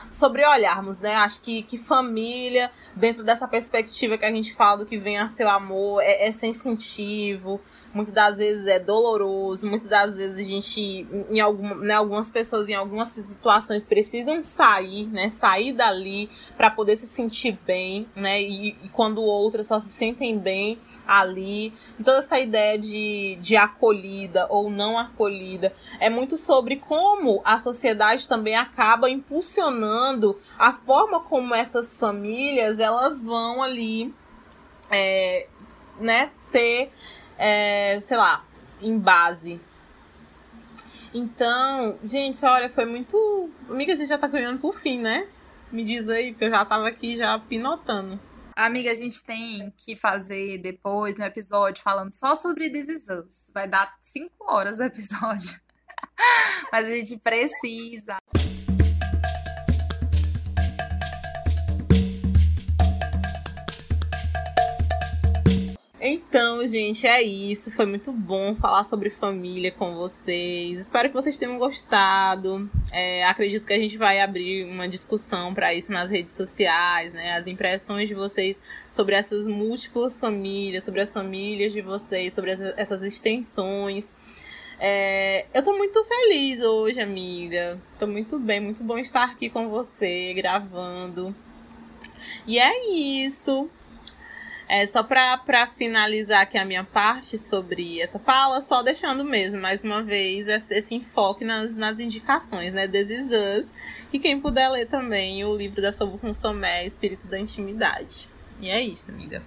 sobre olharmos, né? Acho que, que família, dentro dessa perspectiva que a gente fala do que vem a seu amor, é, é sem incentivo, muitas das vezes é doloroso, muitas das vezes a gente, em algum, né, algumas pessoas em algumas situações precisam sair, né? Sair dali para poder se sentir bem, né? E, e quando outras só se sentem bem ali. Então, essa ideia de, de acolhida ou não acolhida é muito sobre como a sociedade também acaba impulsionando a forma como essas famílias elas vão ali, é, né, ter, é, sei lá, em base. Então, gente, olha, foi muito. Amiga, a gente já tá caminhando por fim, né? Me diz aí, porque eu já tava aqui já pinotando. Amiga, a gente tem que fazer depois um episódio falando só sobre This Is Us. Vai dar cinco horas o episódio. Mas a gente precisa. Então, gente, é isso. Foi muito bom falar sobre família com vocês. Espero que vocês tenham gostado. É, acredito que a gente vai abrir uma discussão para isso nas redes sociais, né? As impressões de vocês sobre essas múltiplas famílias, sobre as famílias de vocês, sobre essas extensões. É, eu tô muito feliz hoje, amiga. Tô muito bem, muito bom estar aqui com você, gravando. E é isso. É, só para finalizar aqui a minha parte sobre essa fala, só deixando mesmo, mais uma vez, esse, esse enfoque nas, nas indicações, né? This is Us. E quem puder ler também o livro da Sobo Consomé, Espírito da Intimidade. E é isso, amiga.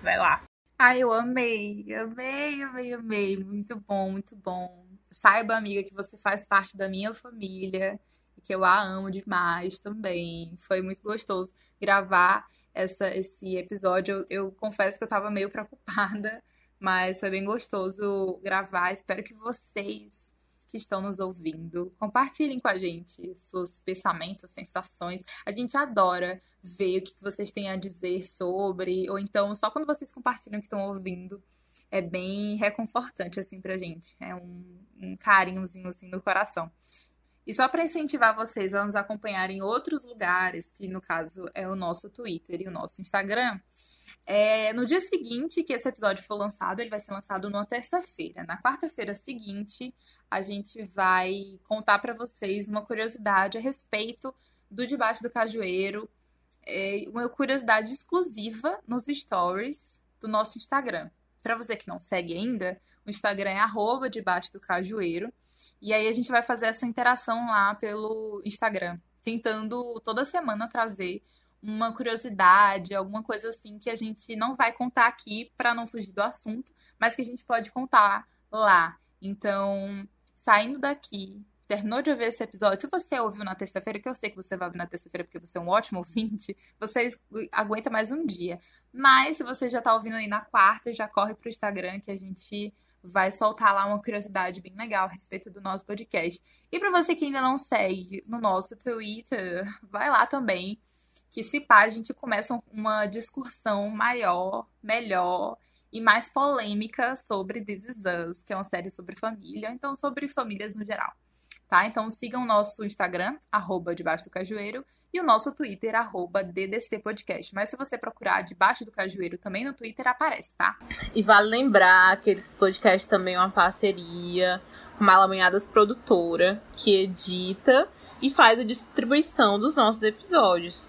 Vai lá. Ai, eu amei, amei, amei, amei. Muito bom, muito bom. Saiba, amiga, que você faz parte da minha família e que eu a amo demais também. Foi muito gostoso gravar essa, esse episódio. Eu, eu confesso que eu tava meio preocupada, mas foi bem gostoso gravar. Espero que vocês que estão nos ouvindo compartilhem com a gente seus pensamentos, sensações. A gente adora ver o que vocês têm a dizer sobre, ou então só quando vocês compartilham que estão ouvindo. É bem reconfortante, assim, pra gente. É um, um carinhozinho, assim, no coração. E só para incentivar vocês a nos acompanhar em outros lugares, que no caso é o nosso Twitter e o nosso Instagram, é, no dia seguinte que esse episódio for lançado, ele vai ser lançado numa terça-feira. Na quarta-feira seguinte, a gente vai contar para vocês uma curiosidade a respeito do Debaixo do Cajueiro, é, uma curiosidade exclusiva nos stories do nosso Instagram. Para você que não segue ainda, o Instagram é arroba debaixo do cajueiro. E aí a gente vai fazer essa interação lá pelo Instagram, tentando toda semana trazer uma curiosidade, alguma coisa assim que a gente não vai contar aqui para não fugir do assunto, mas que a gente pode contar lá. Então, saindo daqui, terminou de ouvir esse episódio, se você ouviu na terça-feira, que eu sei que você vai ouvir na terça-feira porque você é um ótimo ouvinte, você aguenta mais um dia. Mas se você já tá ouvindo aí na quarta, já corre pro Instagram que a gente vai soltar lá uma curiosidade bem legal a respeito do nosso podcast. E para você que ainda não segue no nosso Twitter, vai lá também, que se pá, a gente começa uma discussão maior, melhor e mais polêmica sobre This Is Us, que é uma série sobre família, então sobre famílias no geral tá? Então sigam o nosso Instagram, arroba Debaixo do Cajueiro, e o nosso Twitter, arroba DDC Podcast. Mas se você procurar Debaixo do Cajueiro também no Twitter, aparece, tá? E vale lembrar que esse podcast também é uma parceria com Malamanhadas Produtora, que edita e faz a distribuição dos nossos episódios.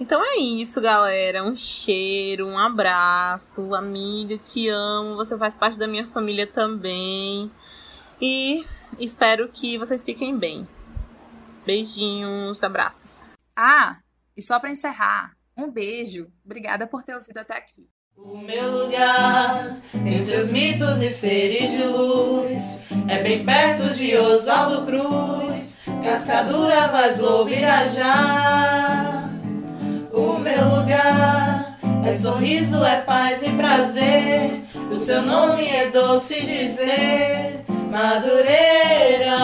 Então é isso, galera. Um cheiro, um abraço. Amiga, te amo. Você faz parte da minha família também. E Espero que vocês fiquem bem. Beijinhos, abraços. Ah, e só para encerrar, um beijo. Obrigada por ter ouvido até aqui. O meu lugar em seus mitos e seres de luz é bem perto de Oswaldo Cruz, Cascadura, Vaz Lobo, Irajá. O meu lugar é sorriso, é paz e prazer. O seu nome é doce dizer. Madureira.